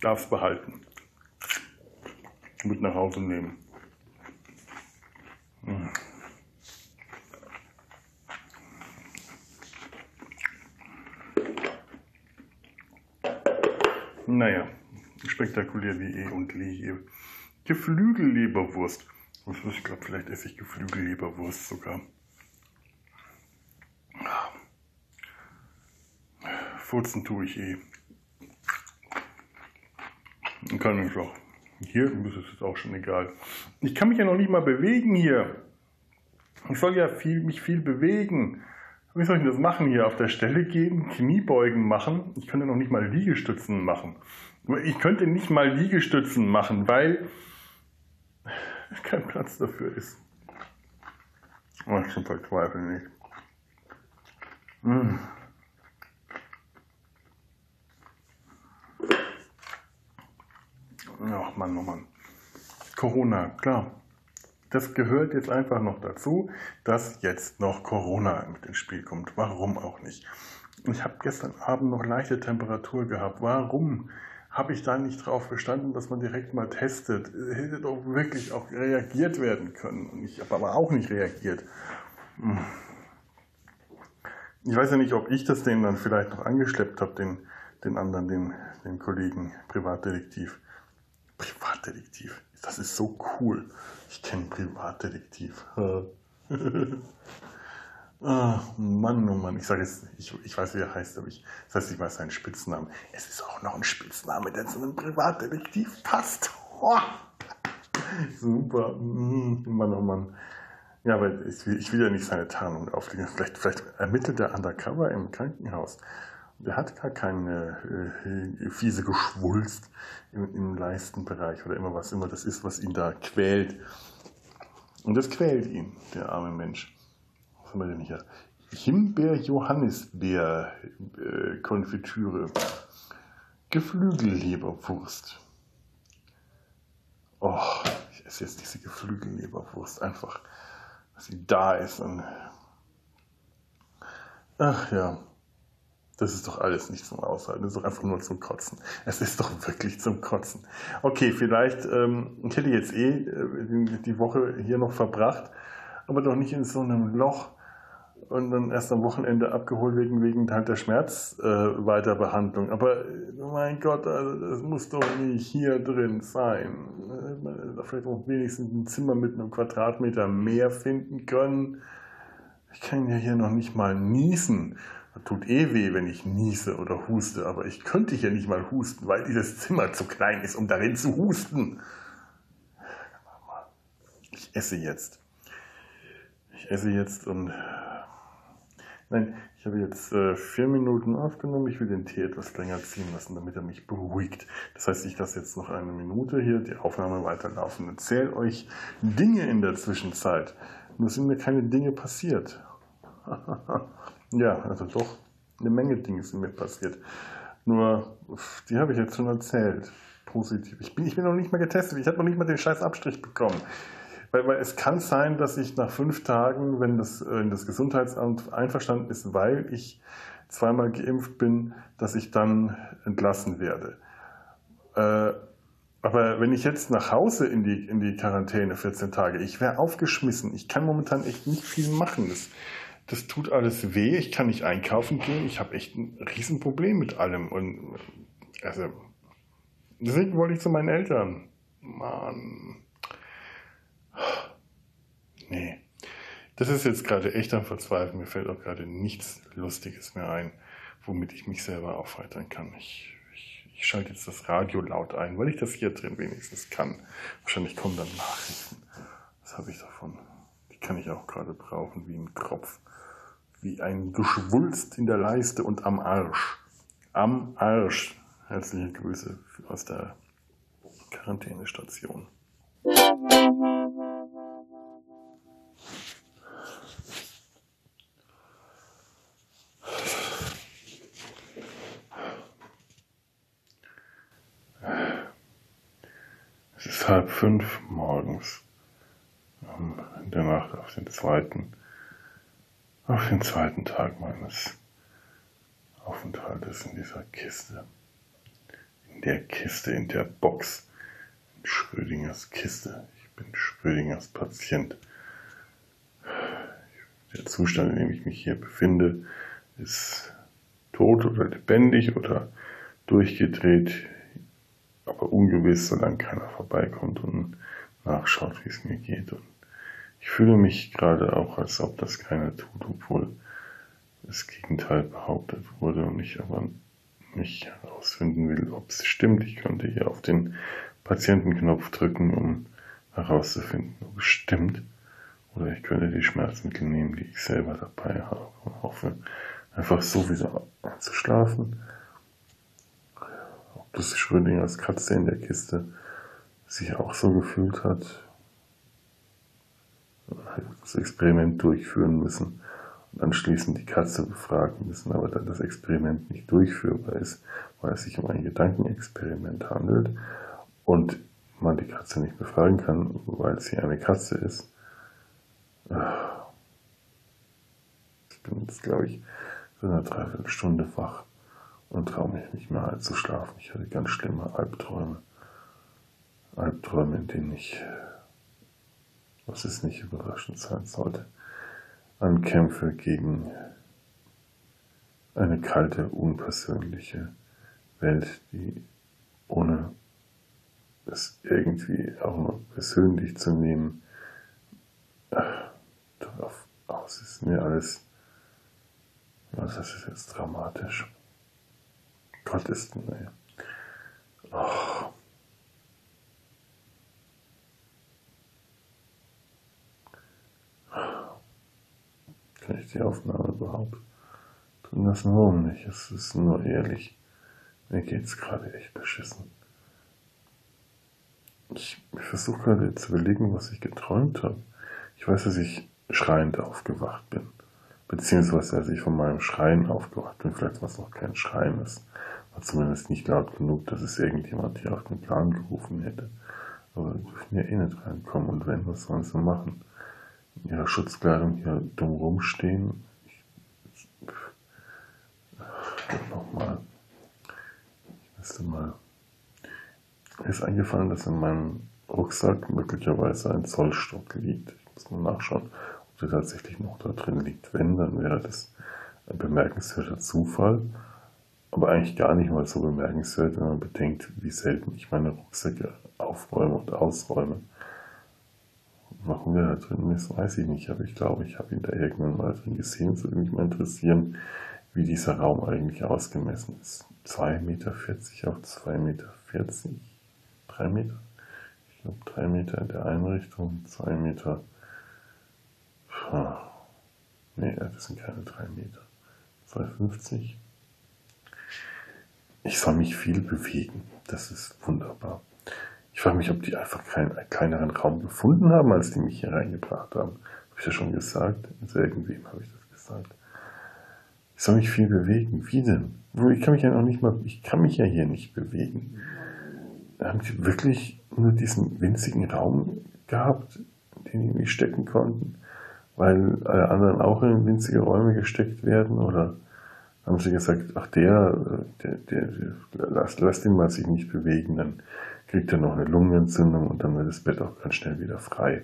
darf behalten. Mit nach Hause nehmen. Mhm. Naja spektakulär wie eh und je. Geflügelleberwurst. Ich glaube, vielleicht esse ich Geflügelleberwurst sogar. Furzen tue ich eh. Kann ich auch. Hier ist es jetzt auch schon egal. Ich kann mich ja noch nicht mal bewegen hier. Ich soll ja viel, mich viel bewegen. Wie soll ich das machen hier? Auf der Stelle gehen, Kniebeugen machen. Ich könnte noch nicht mal Liegestützen machen. Ich könnte nicht mal Liegestützen machen, weil kein Platz dafür ist. Oh, zum Verzweifeln nicht. Hm. Ach Mann, oh Mann. Corona, klar. Das gehört jetzt einfach noch dazu, dass jetzt noch Corona mit ins Spiel kommt. Warum auch nicht? Ich habe gestern Abend noch leichte Temperatur gehabt. Warum habe ich da nicht drauf verstanden, dass man direkt mal testet? Hätte doch wirklich auch reagiert werden können. Und ich habe aber auch nicht reagiert. Hm. Ich weiß ja nicht, ob ich das denen dann vielleicht noch angeschleppt habe, den, den anderen, den, den Kollegen Privatdetektiv. Privatdetektiv. Das ist so cool. Ich kenne Privatdetektiv. ah, Mann, oh Mann. Ich sage jetzt, ich, ich weiß, wie er heißt, aber ich, das heißt, ich weiß seinen Spitznamen. Es ist auch noch ein Spitzname, der zu einem Privatdetektiv passt. Oh. Super. Mm, Mann, oh Mann. Ja, aber ich will, ich will ja nicht seine Tarnung auflegen. Vielleicht, vielleicht ermittelt er undercover im Krankenhaus. Der hat gar keine äh, fiese Geschwulst im, im Leistenbereich oder immer was immer das ist, was ihn da quält. Und das quält ihn, der arme Mensch. Was haben wir denn hier? Himbeer-Johannisbeer-Konfitüre. Geflügelleberwurst. Oh, ich esse jetzt diese Geflügelleberwurst einfach, dass sie da ist. Und Ach ja. Das ist doch alles nicht zum Aushalten. Das ist doch einfach nur zum Kotzen. Es ist doch wirklich zum Kotzen. Okay, vielleicht, ähm, ich hätte jetzt eh äh, die Woche hier noch verbracht, aber doch nicht in so einem Loch und dann erst am Wochenende abgeholt wegen, wegen halt der Schmerzweiterbehandlung. Äh, aber mein Gott, also das muss doch nicht hier drin sein. Äh, vielleicht auch wenigstens ein Zimmer mit einem Quadratmeter mehr finden können. Ich kann ja hier noch nicht mal niesen. Das tut eh weh, wenn ich niese oder huste, aber ich könnte hier nicht mal husten, weil dieses Zimmer zu klein ist, um darin zu husten. Ich esse jetzt. Ich esse jetzt und. Nein, ich habe jetzt äh, vier Minuten aufgenommen. Ich will den Tee etwas länger ziehen lassen, damit er mich beruhigt. Das heißt, ich lasse jetzt noch eine Minute hier die Aufnahme weiterlaufen. Erzähle euch Dinge in der Zwischenzeit. Nur sind mir keine Dinge passiert. Ja, also doch eine Menge Dinge sind mir passiert. Nur, die habe ich jetzt schon erzählt. Positiv. Ich bin, ich bin noch nicht mal getestet. Ich habe noch nicht mal den scheiß Abstrich bekommen. Weil, weil es kann sein, dass ich nach fünf Tagen, wenn das, wenn das Gesundheitsamt einverstanden ist, weil ich zweimal geimpft bin, dass ich dann entlassen werde. Äh, aber wenn ich jetzt nach Hause in die, in die Quarantäne 14 Tage, ich wäre aufgeschmissen. Ich kann momentan echt nicht viel machen. Das, das tut alles weh, ich kann nicht einkaufen gehen, ich habe echt ein Riesenproblem mit allem. Und also, deswegen wollte ich zu meinen Eltern. Mann. Nee. Das ist jetzt gerade echt am Verzweifeln. Mir fällt auch gerade nichts Lustiges mehr ein, womit ich mich selber aufheitern kann. Ich, ich, ich schalte jetzt das Radio laut ein, weil ich das hier drin wenigstens kann. Wahrscheinlich kommen dann Nachrichten. Was habe ich davon? Die kann ich auch gerade brauchen, wie ein Kropf. Wie ein Geschwulst in der Leiste und am Arsch. Am Arsch. Herzliche Grüße aus der Quarantänestation. Es ist halb fünf morgens. In der Nacht auf den zweiten, auf den zweiten Tag meines Aufenthaltes in dieser Kiste. In der Kiste, in der Box. In Schrödingers Kiste. Ich bin Schrödingers Patient. Der Zustand, in dem ich mich hier befinde, ist tot oder lebendig oder durchgedreht aber ungewiss, solange keiner vorbeikommt und nachschaut, wie es mir geht. Und ich fühle mich gerade auch, als ob das keiner tut, obwohl das Gegenteil behauptet wurde und ich aber nicht herausfinden will, ob es stimmt. Ich könnte hier auf den Patientenknopf drücken, um herauszufinden, ob es stimmt. Oder ich könnte die Schmerzmittel nehmen, die ich selber dabei habe und hoffe, einfach so wieder einzuschlafen dass Schrödingers Katze in der Kiste sich auch so gefühlt hat, das Experiment durchführen müssen und anschließend die Katze befragen müssen, aber da das Experiment nicht durchführbar ist, weil es sich um ein Gedankenexperiment handelt und man die Katze nicht befragen kann, weil sie eine Katze ist. Ich bin jetzt, glaube ich, so eine Dreiviertelstunde wach und traue mich nicht mehr einzuschlafen. Ich hatte ganz schlimme Albträume. Albträume, in denen ich, was es nicht überraschend sein sollte, ankämpfe gegen eine kalte, unpersönliche Welt, die ohne es irgendwie auch nur persönlich zu nehmen, darauf aus ist mir alles, was ist jetzt dramatisch. Gott ist, nee. Oh. Kann ich die Aufnahme überhaupt drin lassen? Warum nicht? Es ist nur ehrlich. Mir geht's gerade echt beschissen. Ich, ich versuche gerade zu überlegen, was ich geträumt habe. Ich weiß, dass ich schreiend aufgewacht bin. Beziehungsweise, als ich von meinem Schreien aufgewacht bin, vielleicht was noch kein Schreien ist. Zumindest nicht laut genug, dass es irgendjemand hier auf den Plan gerufen hätte. Aber die dürfen ja eh nicht reinkommen und wenn, was sollen sie machen? In ihrer Schutzkleidung hier dumm rumstehen. Ich, nochmal. Ich müsste mal. Mir ist eingefallen, dass in meinem Rucksack möglicherweise ein Zollstock liegt. Ich muss mal nachschauen, ob der tatsächlich noch da drin liegt. Wenn, dann wäre das ein bemerkenswerter Zufall aber eigentlich gar nicht mal so bemerkenswert, wenn man bedenkt, wie selten ich meine Rucksäcke aufräume und ausräume. Warum der da drin ist, weiß ich nicht, aber ich glaube, ich habe ihn da irgendwann mal drin gesehen. Es würde mich mal interessieren, wie dieser Raum eigentlich ausgemessen ist. 2,40 Meter auf 2,40 Meter? 3 Meter? Ich glaube 3 Meter in der Einrichtung, 2 Meter. Puh. Nee, das sind keine 3 Meter. 2,50? Ich soll mich viel bewegen. Das ist wunderbar. Ich frage mich, ob die einfach keinen kleineren Raum gefunden haben, als die mich hier reingebracht haben. Habe ich ja schon gesagt. Also irgendwem habe ich das gesagt. Ich soll mich viel bewegen. Wie denn? Ich kann mich ja noch nicht mal, ich kann mich ja hier nicht bewegen. Haben die wirklich nur diesen winzigen Raum gehabt, in den die mich stecken konnten? Weil alle anderen auch in winzige Räume gesteckt werden? Oder haben sie gesagt, ach der, der, der, der lass, lass den mal sich nicht bewegen, dann kriegt er noch eine Lungenentzündung und dann wird das Bett auch ganz schnell wieder frei.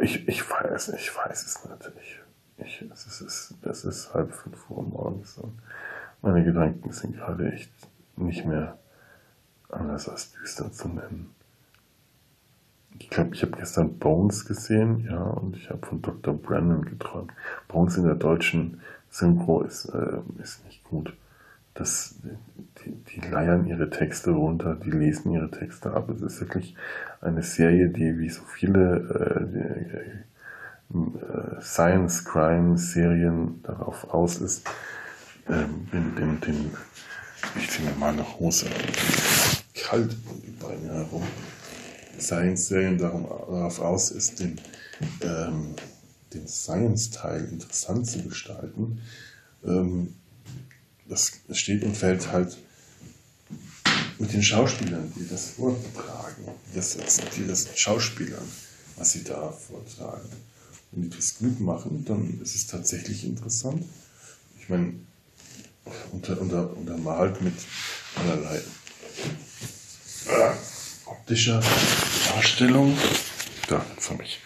Ich, ich weiß, ich weiß es natürlich. Ich, es ist, es, es ist halb fünf Uhr morgens und meine Gedanken sind gerade echt nicht mehr anders als düster zu nennen. ich glaube, ich habe gestern Bones gesehen, ja, und ich habe von Dr. Brandon geträumt. Bones in der deutschen Synchro ist, äh, ist nicht gut. Das, die, die leiern ihre Texte runter, die lesen ihre Texte ab. Es ist wirklich eine Serie, die wie so viele äh, äh, Science-Crime-Serien darauf aus ist, ähm, den, den, den, ich mir mal eine Hose kalt um die Beine herum. Science-Serien darauf aus ist, den, ähm, den Science-Teil interessant zu gestalten. Ähm, das steht und fällt halt mit den Schauspielern, die das vortragen, die das, die das Schauspielern, was sie da vortragen. Wenn die das gut machen, dann ist es tatsächlich interessant. Ich meine, unter, unter, untermalt mit allerlei äh, optischer Darstellung. Da, jetzt habe ich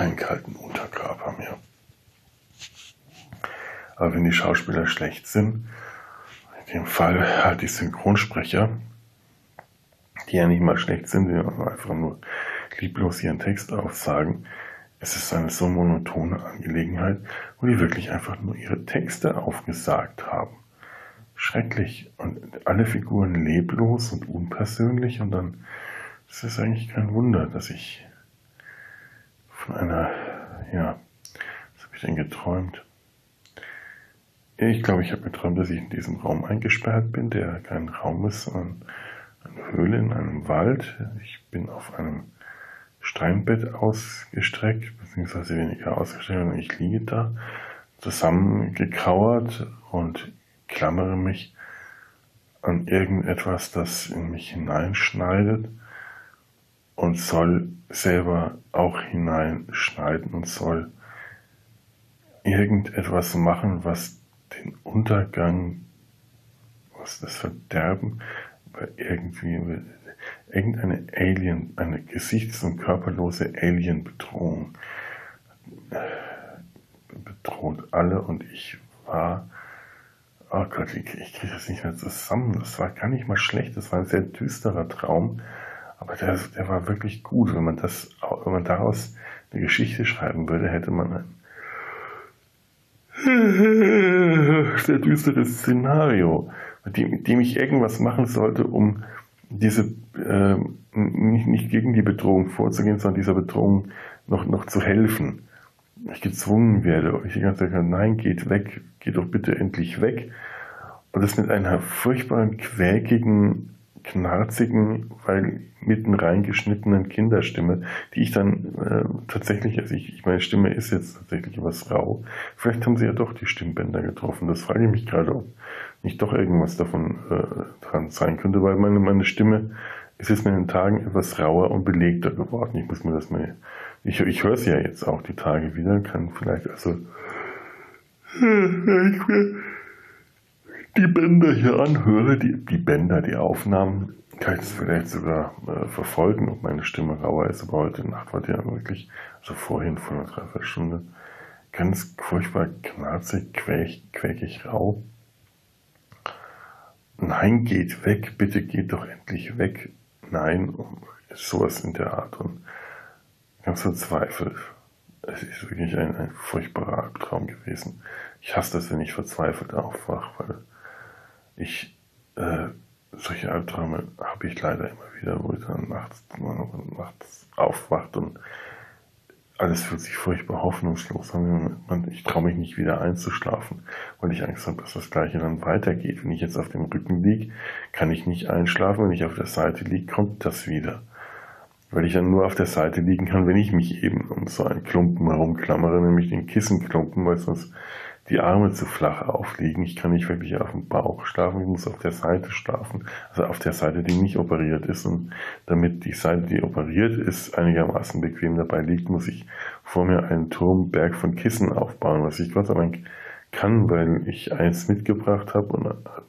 keinen kalten Unterkörper mehr. Aber wenn die Schauspieler schlecht sind, in dem Fall halt die Synchronsprecher, die ja nicht mal schlecht sind, die einfach nur lieblos ihren Text aufsagen, es ist eine so monotone Angelegenheit, wo die wirklich einfach nur ihre Texte aufgesagt haben. Schrecklich. Und alle Figuren leblos und unpersönlich und dann ist es eigentlich kein Wunder, dass ich von einer, ja, was habe ich denn geträumt? Ich glaube, ich habe geträumt, dass ich in diesem Raum eingesperrt bin, der kein Raum ist, sondern eine Höhle in einem Wald. Ich bin auf einem Steinbett ausgestreckt, beziehungsweise weniger ausgestreckt, und ich liege da zusammengekauert und klammere mich an irgendetwas, das in mich hineinschneidet und soll selber auch hineinschneiden und soll irgendetwas machen, was den Untergang, was das Verderben, irgendwie irgendeine Alien, eine gesichts- und körperlose Alien-Bedrohung bedroht alle und ich war, oh Gott, ich, ich kriege das nicht mehr zusammen. Das war gar nicht mal schlecht, das war ein sehr düsterer Traum, aber der, der war wirklich gut. Wenn man das, wenn man daraus eine Geschichte schreiben würde, hätte man ein sehr düsteres Szenario, mit dem, ich irgendwas machen sollte, um diese äh, nicht, nicht gegen die Bedrohung vorzugehen, sondern dieser Bedrohung noch, noch zu helfen. Ich gezwungen werde, ich die ganze Zeit nein, geht weg, geht doch bitte endlich weg. Und das mit einer furchtbaren, quäkigen, knarzigen, weil mitten reingeschnittenen Kinderstimme, die ich dann äh, tatsächlich, also ich, ich, meine Stimme ist jetzt tatsächlich was rau. Vielleicht haben sie ja doch die Stimmbänder getroffen. Das frage ich mich gerade, ob nicht doch irgendwas davon äh, dran sein könnte, weil meine, meine Stimme ist jetzt mit den Tagen etwas rauer und belegter geworden. Ich muss mir das mal, ich, ich höre es ja jetzt auch die Tage wieder, kann vielleicht also ich mir die Bänder hier anhöre, die, die Bänder, die Aufnahmen, kann ich es vielleicht sogar äh, verfolgen, ob meine Stimme rauer ist, aber heute Nacht war die ja wirklich, also vorhin vor einer Dreiviertelstunde, ganz furchtbar knarzig, quäk, quäkig rau. Nein, geht weg, bitte geht doch endlich weg. Nein, sowas in der Art und ganz verzweifelt. Es ist wirklich ein, ein furchtbarer Albtraum gewesen. Ich hasse das, wenn ich verzweifelt aufwache, weil ich äh, solche Albträume habe ich leider immer wieder, wo ich dann nachts, nachts aufwacht und alles fühlt sich furchtbar hoffnungslos an. Ich traue mich nicht wieder einzuschlafen, weil ich Angst habe, dass das Gleiche dann weitergeht. Wenn ich jetzt auf dem Rücken liege, kann ich nicht einschlafen. Wenn ich auf der Seite liege, kommt das wieder. Weil ich dann nur auf der Seite liegen kann, wenn ich mich eben um so einen Klumpen herumklammere, nämlich den Kissenklumpen, weil sonst die Arme zu flach aufliegen. Ich kann nicht wirklich auf dem Bauch schlafen, ich muss auf der Seite schlafen. Also auf der Seite, die nicht operiert ist. Und damit die Seite, die operiert ist, einigermaßen bequem dabei liegt, muss ich vor mir einen Turmberg von Kissen aufbauen, was ich Gott sei Dank kann, weil ich eins mitgebracht habe und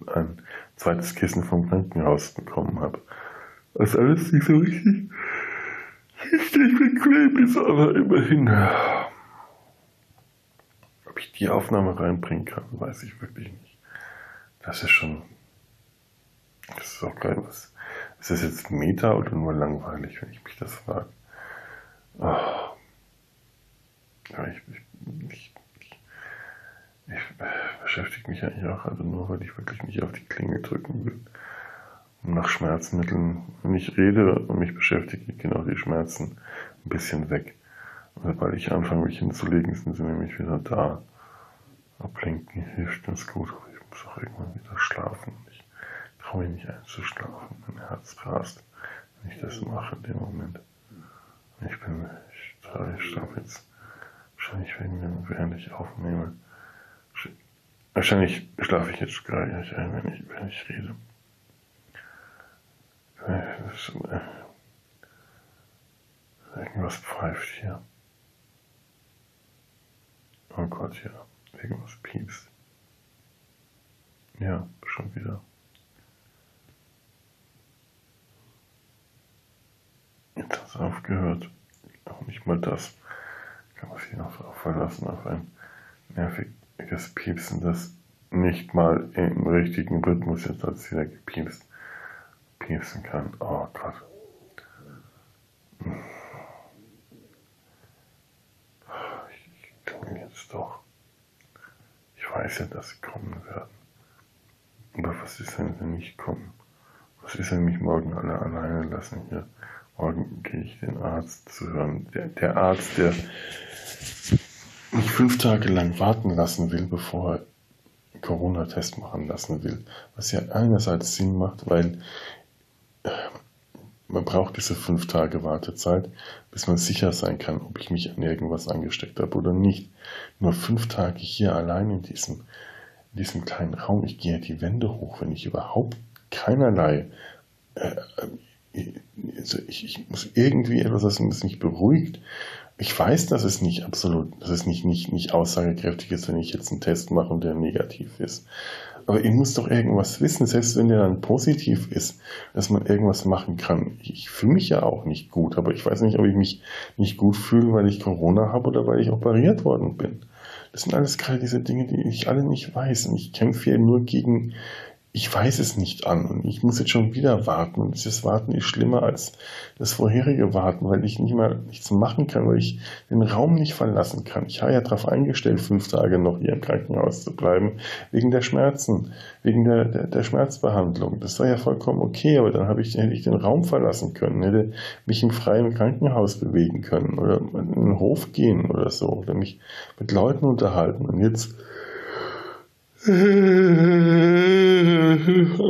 ein zweites Kissen vom Krankenhaus bekommen habe. Was alles nicht so richtig, richtig bequem ist, aber immerhin ich die Aufnahme reinbringen kann, weiß ich wirklich nicht. Das ist schon, das ist auch geil, was, Ist das jetzt Meta oder nur langweilig, wenn ich mich das frage? Oh. Ja, ich, ich, ich, ich beschäftige mich eigentlich auch also nur, weil ich wirklich nicht auf die Klinge drücken will. Und nach Schmerzmitteln, wenn ich rede und mich beschäftige, gehen auch die Schmerzen ein bisschen weg. Und sobald ich anfange, mich hinzulegen, sind sie nämlich wieder da. Ablenken hilft ganz gut, aber ich muss auch irgendwann wieder schlafen. Ich traue mich nicht einzuschlafen. Mein Herz rast, wenn ich das mache in dem Moment. Ich bin, ich, ich schlafe jetzt wahrscheinlich wegen dem, während ich aufnehme. Wahrscheinlich schlafe ich jetzt gleich ein, wenn ich, wenn ich rede. Irgendwas pfeift hier. Oh Gott, ja. Irgendwas piepst. Ja, schon wieder. Jetzt hat es aufgehört. Auch nicht mal das kann man sich noch darauf verlassen, auf ein nerviges Piepsen, das nicht mal im richtigen Rhythmus jetzt als wieder gepiepst piepsen kann. Oh Gott. jetzt doch. Ich weiß ja, dass sie kommen werden. Aber was ist, wenn sie nicht kommen? Was ist, wenn mich morgen alle alleine lassen hier? Morgen gehe ich den Arzt zu hören. Der, der Arzt, der mich fünf Tage lang warten lassen will, bevor er Corona-Test machen lassen will. Was ja einerseits Sinn macht, weil man braucht diese fünf Tage Wartezeit, bis man sicher sein kann, ob ich mich an irgendwas angesteckt habe oder nicht. Nur fünf Tage hier allein in diesem, in diesem kleinen Raum. Ich gehe die Wände hoch, wenn ich überhaupt keinerlei, äh, äh also ich, ich, muss irgendwie etwas, das mich beruhigt. Ich weiß, dass es nicht absolut, dass es nicht, nicht, nicht aussagekräftig ist, wenn ich jetzt einen Test mache und der negativ ist. Aber ich muss doch irgendwas wissen, selbst wenn der dann positiv ist, dass man irgendwas machen kann. Ich fühle mich ja auch nicht gut, aber ich weiß nicht, ob ich mich nicht gut fühle, weil ich Corona habe oder weil ich operiert worden bin. Das sind alles gerade diese Dinge, die ich alle nicht weiß. Und ich kämpfe hier nur gegen ich weiß es nicht an und ich muss jetzt schon wieder warten und dieses Warten ist schlimmer als das vorherige Warten, weil ich nicht mal nichts machen kann, weil ich den Raum nicht verlassen kann. Ich habe ja darauf eingestellt, fünf Tage noch hier im Krankenhaus zu bleiben, wegen der Schmerzen, wegen der, der, der Schmerzbehandlung. Das war ja vollkommen okay, aber dann habe ich, hätte ich den Raum verlassen können, hätte mich im freien Krankenhaus bewegen können oder in den Hof gehen oder so oder mich mit Leuten unterhalten und jetzt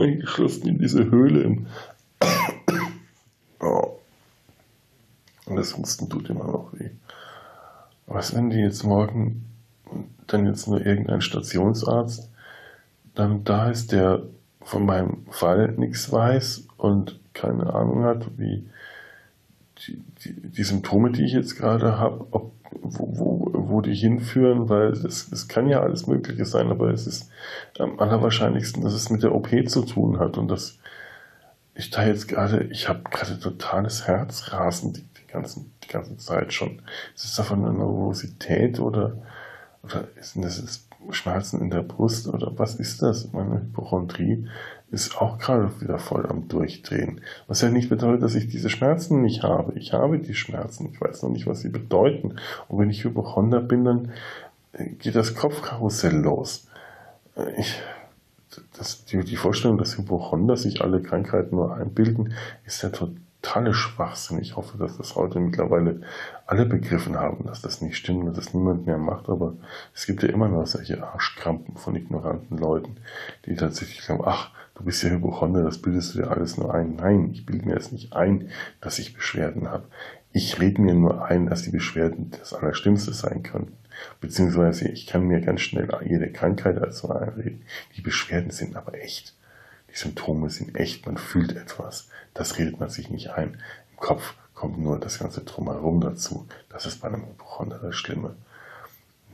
eingeschlossen in diese Höhle. oh. Und das Husten tut immer noch weh. Was, wenn die jetzt morgen dann jetzt nur irgendein Stationsarzt dann da ist, der von meinem Fall nichts weiß und keine Ahnung hat, wie die, die, die Symptome, die ich jetzt gerade habe, ob wo, wo, wo die hinführen, weil es, es kann ja alles Mögliche sein, aber es ist am allerwahrscheinlichsten, dass es mit der OP zu tun hat und dass ich da jetzt gerade, ich habe gerade totales Herzrasen die, die, ganzen, die ganze Zeit schon. Ist es davon eine Nervosität oder, oder ist das Schmerzen in der Brust oder was ist das? Meine Hypochondrie ist auch gerade wieder voll am Durchdrehen. Was ja nicht bedeutet, dass ich diese Schmerzen nicht habe. Ich habe die Schmerzen. Ich weiß noch nicht, was sie bedeuten. Und wenn ich Hypochonder bin, dann äh, geht das Kopfkarussell los. Äh, ich, das, die, die Vorstellung, dass Hypochonder sich alle Krankheiten nur einbilden, ist ja totale Schwachsinn. Ich hoffe, dass das heute mittlerweile alle begriffen haben, dass das nicht stimmt dass niemand mehr macht. Aber es gibt ja immer noch solche Arschkrampen von ignoranten Leuten, die tatsächlich sagen, ach, du bist ja Hypochonder, das bildest du dir alles nur ein. Nein, ich bilde mir es nicht ein, dass ich Beschwerden habe. Ich rede mir nur ein, dass die Beschwerden das Allerschlimmste sein können. Beziehungsweise ich kann mir ganz schnell jede Krankheit so einreden. Die Beschwerden sind aber echt. Die Symptome sind echt. Man fühlt etwas. Das redet man sich nicht ein. Im Kopf kommt nur das ganze Drumherum dazu. Das ist bei einem Hypochonder das Schlimme.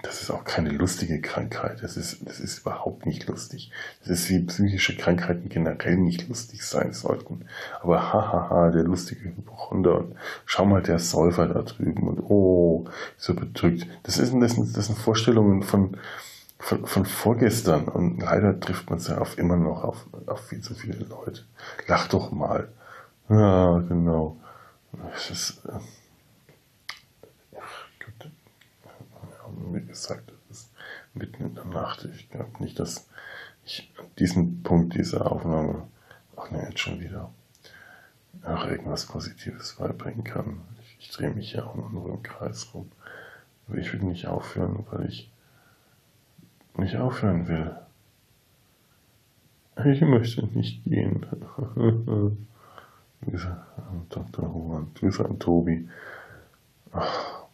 Das ist auch keine lustige Krankheit. Das ist, das ist überhaupt nicht lustig. Das ist wie psychische Krankheiten generell nicht lustig sein sollten. Aber hahaha, der lustige Hypochonder und schau mal der Säufer da drüben und oh, so bedrückt. Das, ist, das, sind, das sind Vorstellungen von, von, von vorgestern und leider trifft man es ja auf immer noch auf, auf viel zu viele Leute. Lach doch mal. Ja, genau. Es ist, äh, Gott, wie gesagt, es ist mitten in der Nacht. Ich glaube nicht, dass ich an diesem Punkt dieser Aufnahme, ach ne, jetzt schon wieder, auch irgendwas Positives beibringen kann. Ich, ich drehe mich ja auch nur im Kreis rum. Aber ich will nicht aufhören, weil ich nicht aufhören will. Ich möchte nicht gehen. Dr. Hohen, Grüße Tobi. Ach,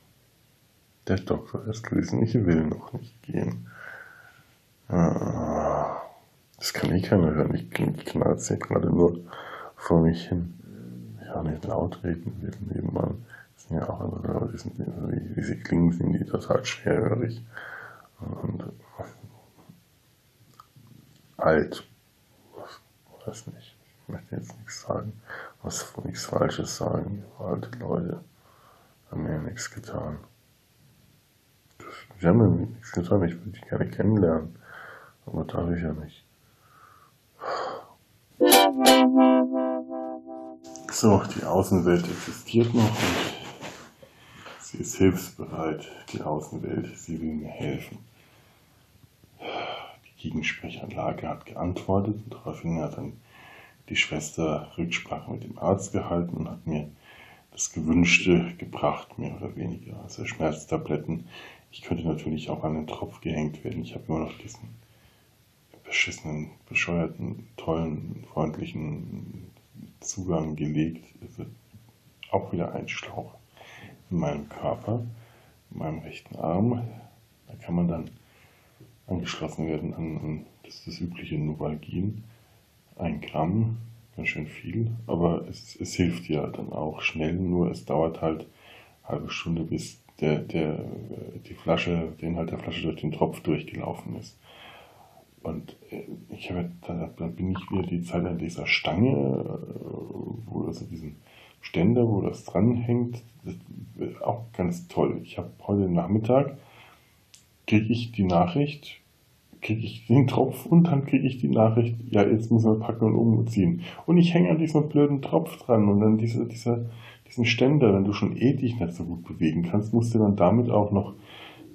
der Doktor ist gewesen, ich will noch nicht gehen. Ah, das kann eh keiner hören. Ich knall es hier gerade nur vor mich hin. Ich auch nicht laut reden will nebenan. Das sind ja auch andere Leute, die wie sie klingen, sind die total schwerhörig. Alt. Ich weiß nicht. Ich möchte jetzt nichts sagen, was nichts Falsches sagen. Alte Leute haben mir nichts getan. Sie haben mir nichts getan. Ich würde die gerne kennenlernen. Aber darf ich ja nicht. So, die Außenwelt existiert noch und sie ist hilfsbereit, die Außenwelt. Sie will mir helfen. Gegensprechanlage hat geantwortet daraufhin hat dann die Schwester Rücksprache mit dem Arzt gehalten und hat mir das Gewünschte gebracht, mehr oder weniger. Also Schmerztabletten. Ich könnte natürlich auch an den Tropf gehängt werden. Ich habe immer noch diesen beschissenen, bescheuerten, tollen, freundlichen Zugang gelegt. Also auch wieder ein Schlauch in meinem Körper, in meinem rechten Arm. Da kann man dann angeschlossen werden an, an das, das übliche Novalgin. Ein Gramm, ganz schön viel, aber es, es hilft ja dann auch schnell, nur es dauert halt eine halbe Stunde, bis der, der, die Flasche, der Inhalt der Flasche durch den Tropf durchgelaufen ist. Und äh, ich habe, da, da bin ich wieder die Zeit an dieser Stange, äh, wo also diesen Ständer, wo das dranhängt, das auch ganz toll. Ich habe heute Nachmittag kriege ich die Nachricht, kriege ich den Tropf und dann kriege ich die Nachricht, ja, jetzt müssen wir packen und umziehen. Und ich hänge an diesem blöden Tropf dran und dann diese, diese, diesen Ständer, wenn du schon eh dich nicht so gut bewegen kannst, musst du dann damit auch noch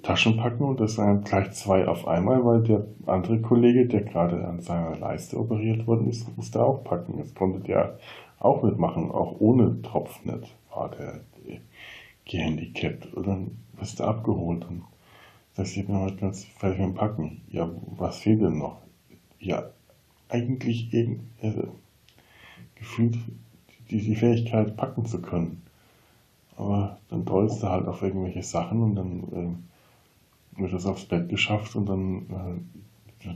Taschen packen und das sind gleich zwei auf einmal, weil der andere Kollege, der gerade an seiner Leiste operiert worden ist, musste auch packen. Das konnte der auch mitmachen, auch ohne Tropf nicht, war der gehandicapt. Dann wirst du abgeholt und das sieht man halt ganz fertig im Packen. Ja, was fehlt denn noch? Ja, eigentlich also, gefühlt die, die Fähigkeit packen zu können. Aber dann tollst du halt auf irgendwelche Sachen und dann äh, wird das aufs Bett geschafft und dann, äh,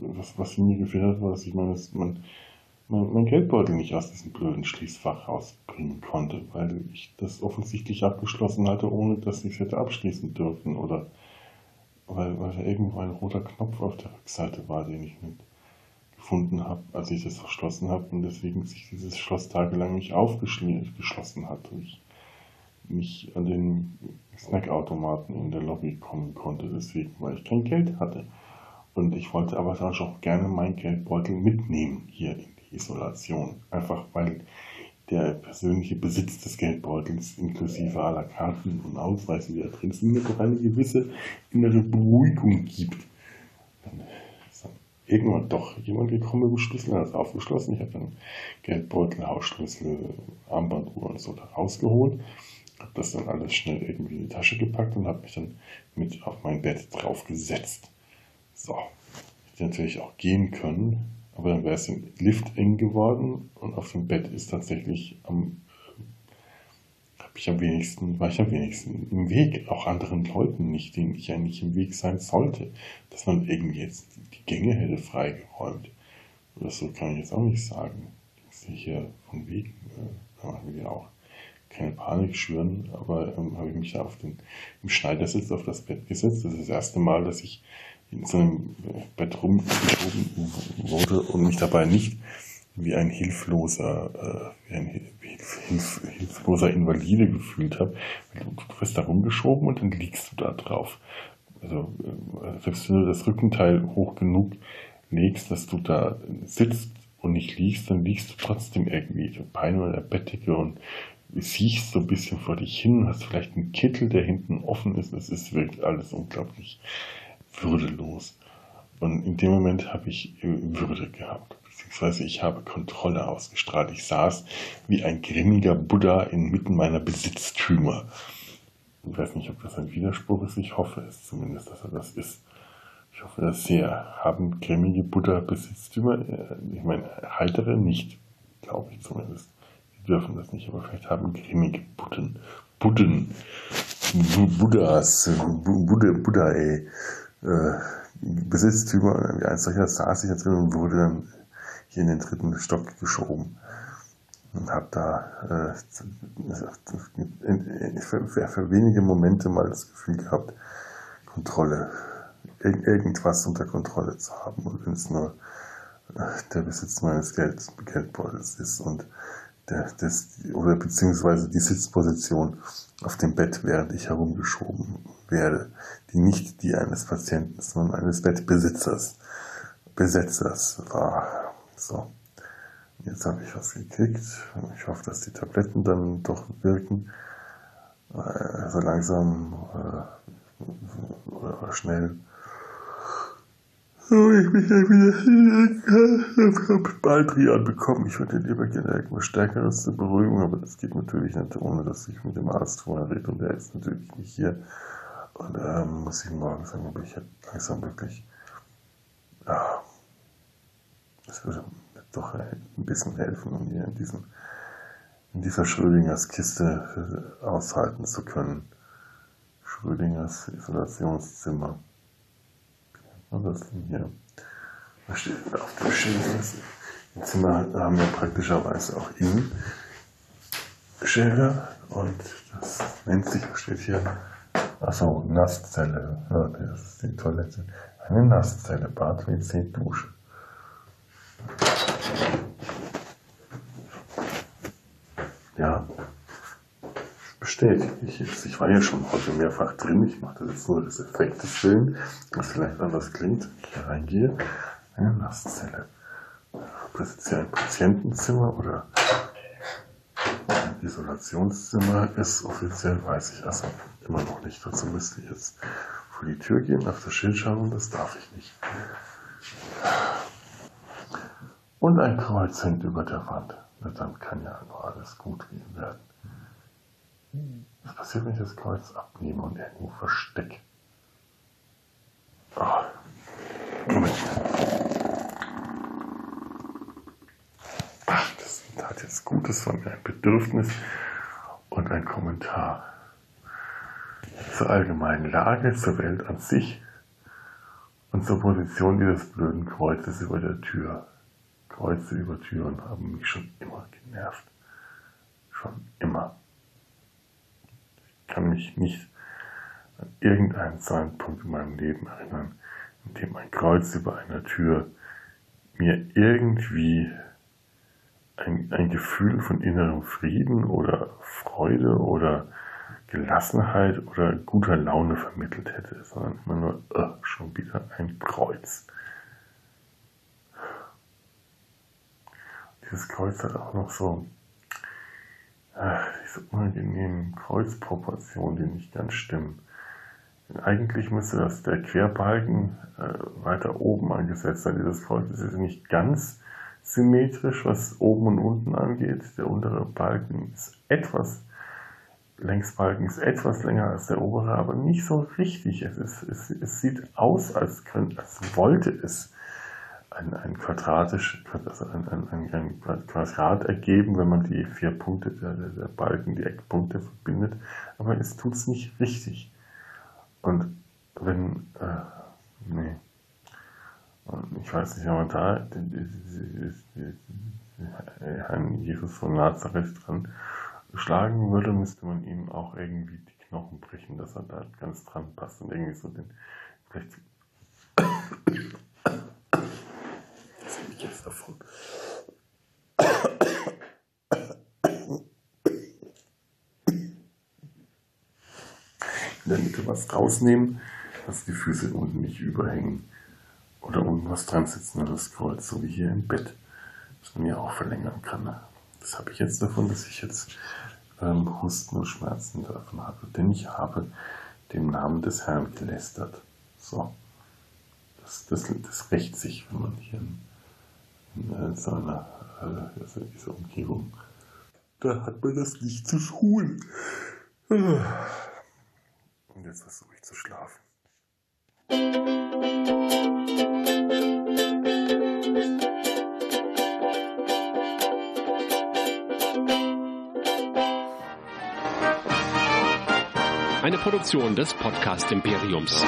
was, was mir gefehlt hat, war, dass ich meine, man, mein, mein Geldbeutel nicht aus diesem blöden Schließfach rausbringen konnte, weil ich das offensichtlich abgeschlossen hatte, ohne dass ich es hätte abschließen dürfen oder weil, weil da irgendwo ein roter Knopf auf der Rückseite war, den ich nicht gefunden habe, als ich das verschlossen habe und deswegen sich dieses Schloss tagelang nicht aufgeschlossen hat und ich nicht an den Snackautomaten in der Lobby kommen konnte, deswegen, weil ich kein Geld hatte. Und ich wollte aber dann auch gerne meinen Geldbeutel mitnehmen hier in die Isolation. Einfach weil der persönliche Besitz des Geldbeutels inklusive aller Karten und Ausweise, die da drin sind, mir doch eine gewisse innere Beruhigung gibt. Dann ist dann irgendwann doch jemand gekommen mit dem Schlüssel, hat es aufgeschlossen. Ich habe dann Geldbeutel, Hausschlüssel, Armbanduhr und so da rausgeholt. Habe das dann alles schnell irgendwie in die Tasche gepackt und habe mich dann mit auf mein Bett draufgesetzt. So, hätte natürlich auch gehen können, aber dann wäre es im Lift eng geworden und auf dem Bett ist tatsächlich am habe ich am wenigsten, war ich am wenigsten im Weg, auch anderen Leuten nicht, denen ich eigentlich im Weg sein sollte, dass man irgendwie jetzt die Gänge hätte freigeräumt. Oder so kann ich jetzt auch nicht sagen. Ich sehe hier von wegen, äh, kann man auch keine Panik schüren, aber ähm, habe ich mich auf den, im Schneidersitz auf das Bett gesetzt. Das ist das erste Mal, dass ich in so einem Bett rumgeschoben wurde und mich dabei nicht wie ein hilfloser, äh, wie ein hilf, hilf, hilfloser Invalide gefühlt habe. Du, du wirst da rumgeschoben und dann liegst du da drauf. Also äh, selbst wenn du das Rückenteil hoch genug legst, dass du da sitzt und nicht liegst, dann liegst du trotzdem irgendwie so Beine oder Bettdecke und siehst so ein bisschen vor dich hin, hast vielleicht einen Kittel, der hinten offen ist. Es ist wirklich alles unglaublich würdelos. Und in dem Moment habe ich Würde gehabt, beziehungsweise ich habe Kontrolle ausgestrahlt. Ich saß wie ein grimmiger Buddha inmitten meiner Besitztümer. Ich weiß nicht, ob das ein Widerspruch ist. Ich hoffe es zumindest, dass er das ist. Ich hoffe das sehr. Haben grimmige Buddha Besitztümer? Äh, ich meine, heitere nicht, glaube ich zumindest. Die dürfen das nicht, aber vielleicht haben grimmige Budden, Budden, Buddhas, Buddha, Buddha, ey, äh, Besitztümer. Ein solcher saß ich da drin und wurde dann hier in den dritten Stock geschoben und habe da äh, für, für, wenige Momente mal das Gefühl gehabt, Kontrolle, irgendwas unter Kontrolle zu haben und wenn es nur äh, der Besitz meines Geld, Geldbeutels ist und das, oder beziehungsweise die Sitzposition auf dem Bett, während ich herumgeschoben werde, die nicht die eines Patienten, sondern eines Bettbesitzers, Besetzers war. So. Jetzt habe ich was gekriegt. Ich hoffe, dass die Tabletten dann doch wirken. Also langsam äh, oder schnell habe ich mich ja wieder Baldrian bekommen. Ich würde lieber gerne irgendwas Stärkeres zur Beruhigung, aber das geht natürlich nicht, ohne dass ich mit dem Arzt vorher rede und der ist natürlich nicht hier. Und ähm, muss ich morgen sagen, aber ich langsam wirklich, ja, das würde doch ein bisschen helfen, um hier in, diesen, in dieser Schrödingers Kiste äh, aushalten zu können. Schrödingers Isolationszimmer. Denn hier? Was steht auf dem Schild? Die Zimmer haben ja praktischerweise auch Innenschilder und das nennt sich, was steht hier? Achso, Nasszelle. Ja, das ist die Toilette. Eine Nasszelle, Bad, WC, Dusche. Ja, besteht. Ich, ich war ja schon heute mehrfach drin. Ich mache das jetzt nur des Effektes willen, was vielleicht anders klingt. Ich hier reingehe. Eine Nasszelle. Ob das jetzt hier ein Patientenzimmer oder ein Isolationszimmer ist, offiziell weiß ich also immer noch nicht. Dazu müsste ich jetzt vor die Tür gehen, auf das Schild schauen, das darf ich nicht. Und ein Kreuz hängt über der Wand. Na, dann kann ja nur alles gut gehen werden. Was passiert, wenn ich das Kreuz abnehme und irgendwo verstecke? Oh. Moment. Ach, das hat jetzt Gutes von mir. Ein Bedürfnis und ein Kommentar zur allgemeinen Lage, zur Welt an sich und zur Position dieses blöden Kreuzes über der Tür. Kreuze über Türen haben mich schon immer genervt. Schon immer. Kann mich nicht an irgendeinen Zeitpunkt in meinem Leben erinnern, in dem ein Kreuz über einer Tür mir irgendwie ein, ein Gefühl von innerem Frieden oder Freude oder Gelassenheit oder guter Laune vermittelt hätte, sondern immer nur, uh, schon wieder ein Kreuz. Dieses Kreuz hat auch noch so ach, diese unangenehmen Kreuzproportionen, die nicht ganz stimmen. Denn eigentlich müsste das der Querbalken äh, weiter oben angesetzt sein. Dieses Kreuz ist nicht ganz symmetrisch, was oben und unten angeht. Der untere Balken ist etwas, Längsbalken ist etwas länger als der obere, aber nicht so richtig. Es, ist, es, es sieht aus, als, könnte, als wollte es ein, ein quadratisch, also ein, ein, ein, Quadrat ergeben, wenn man die vier Punkte der, der Balken, die Eckpunkte verbindet, aber es tut es nicht richtig. Und wenn, äh, nee, und ich weiß nicht, wenn man da Herrn Jesus von Nazareth dran schlagen würde, müsste man ihm auch irgendwie die Knochen brechen, dass er da ganz dran passt und irgendwie so den, vielleicht jetzt davon. In der Mitte was rausnehmen, dass die Füße unten nicht überhängen. Oder unten was dran sitzen oder das Kreuz, so wie hier im Bett. was man ja auch verlängern kann. Das habe ich jetzt davon, dass ich jetzt ähm, Husten und Schmerzen davon habe. Denn ich habe dem Namen des Herrn gelästert. So. Das, das, das rächt sich, wenn man hier in, in, in so einer äh, also dieser Umgebung, da hat man das nicht zu schulen. Und jetzt versuche ich zu schlafen. Eine Produktion des Podcast Imperiums.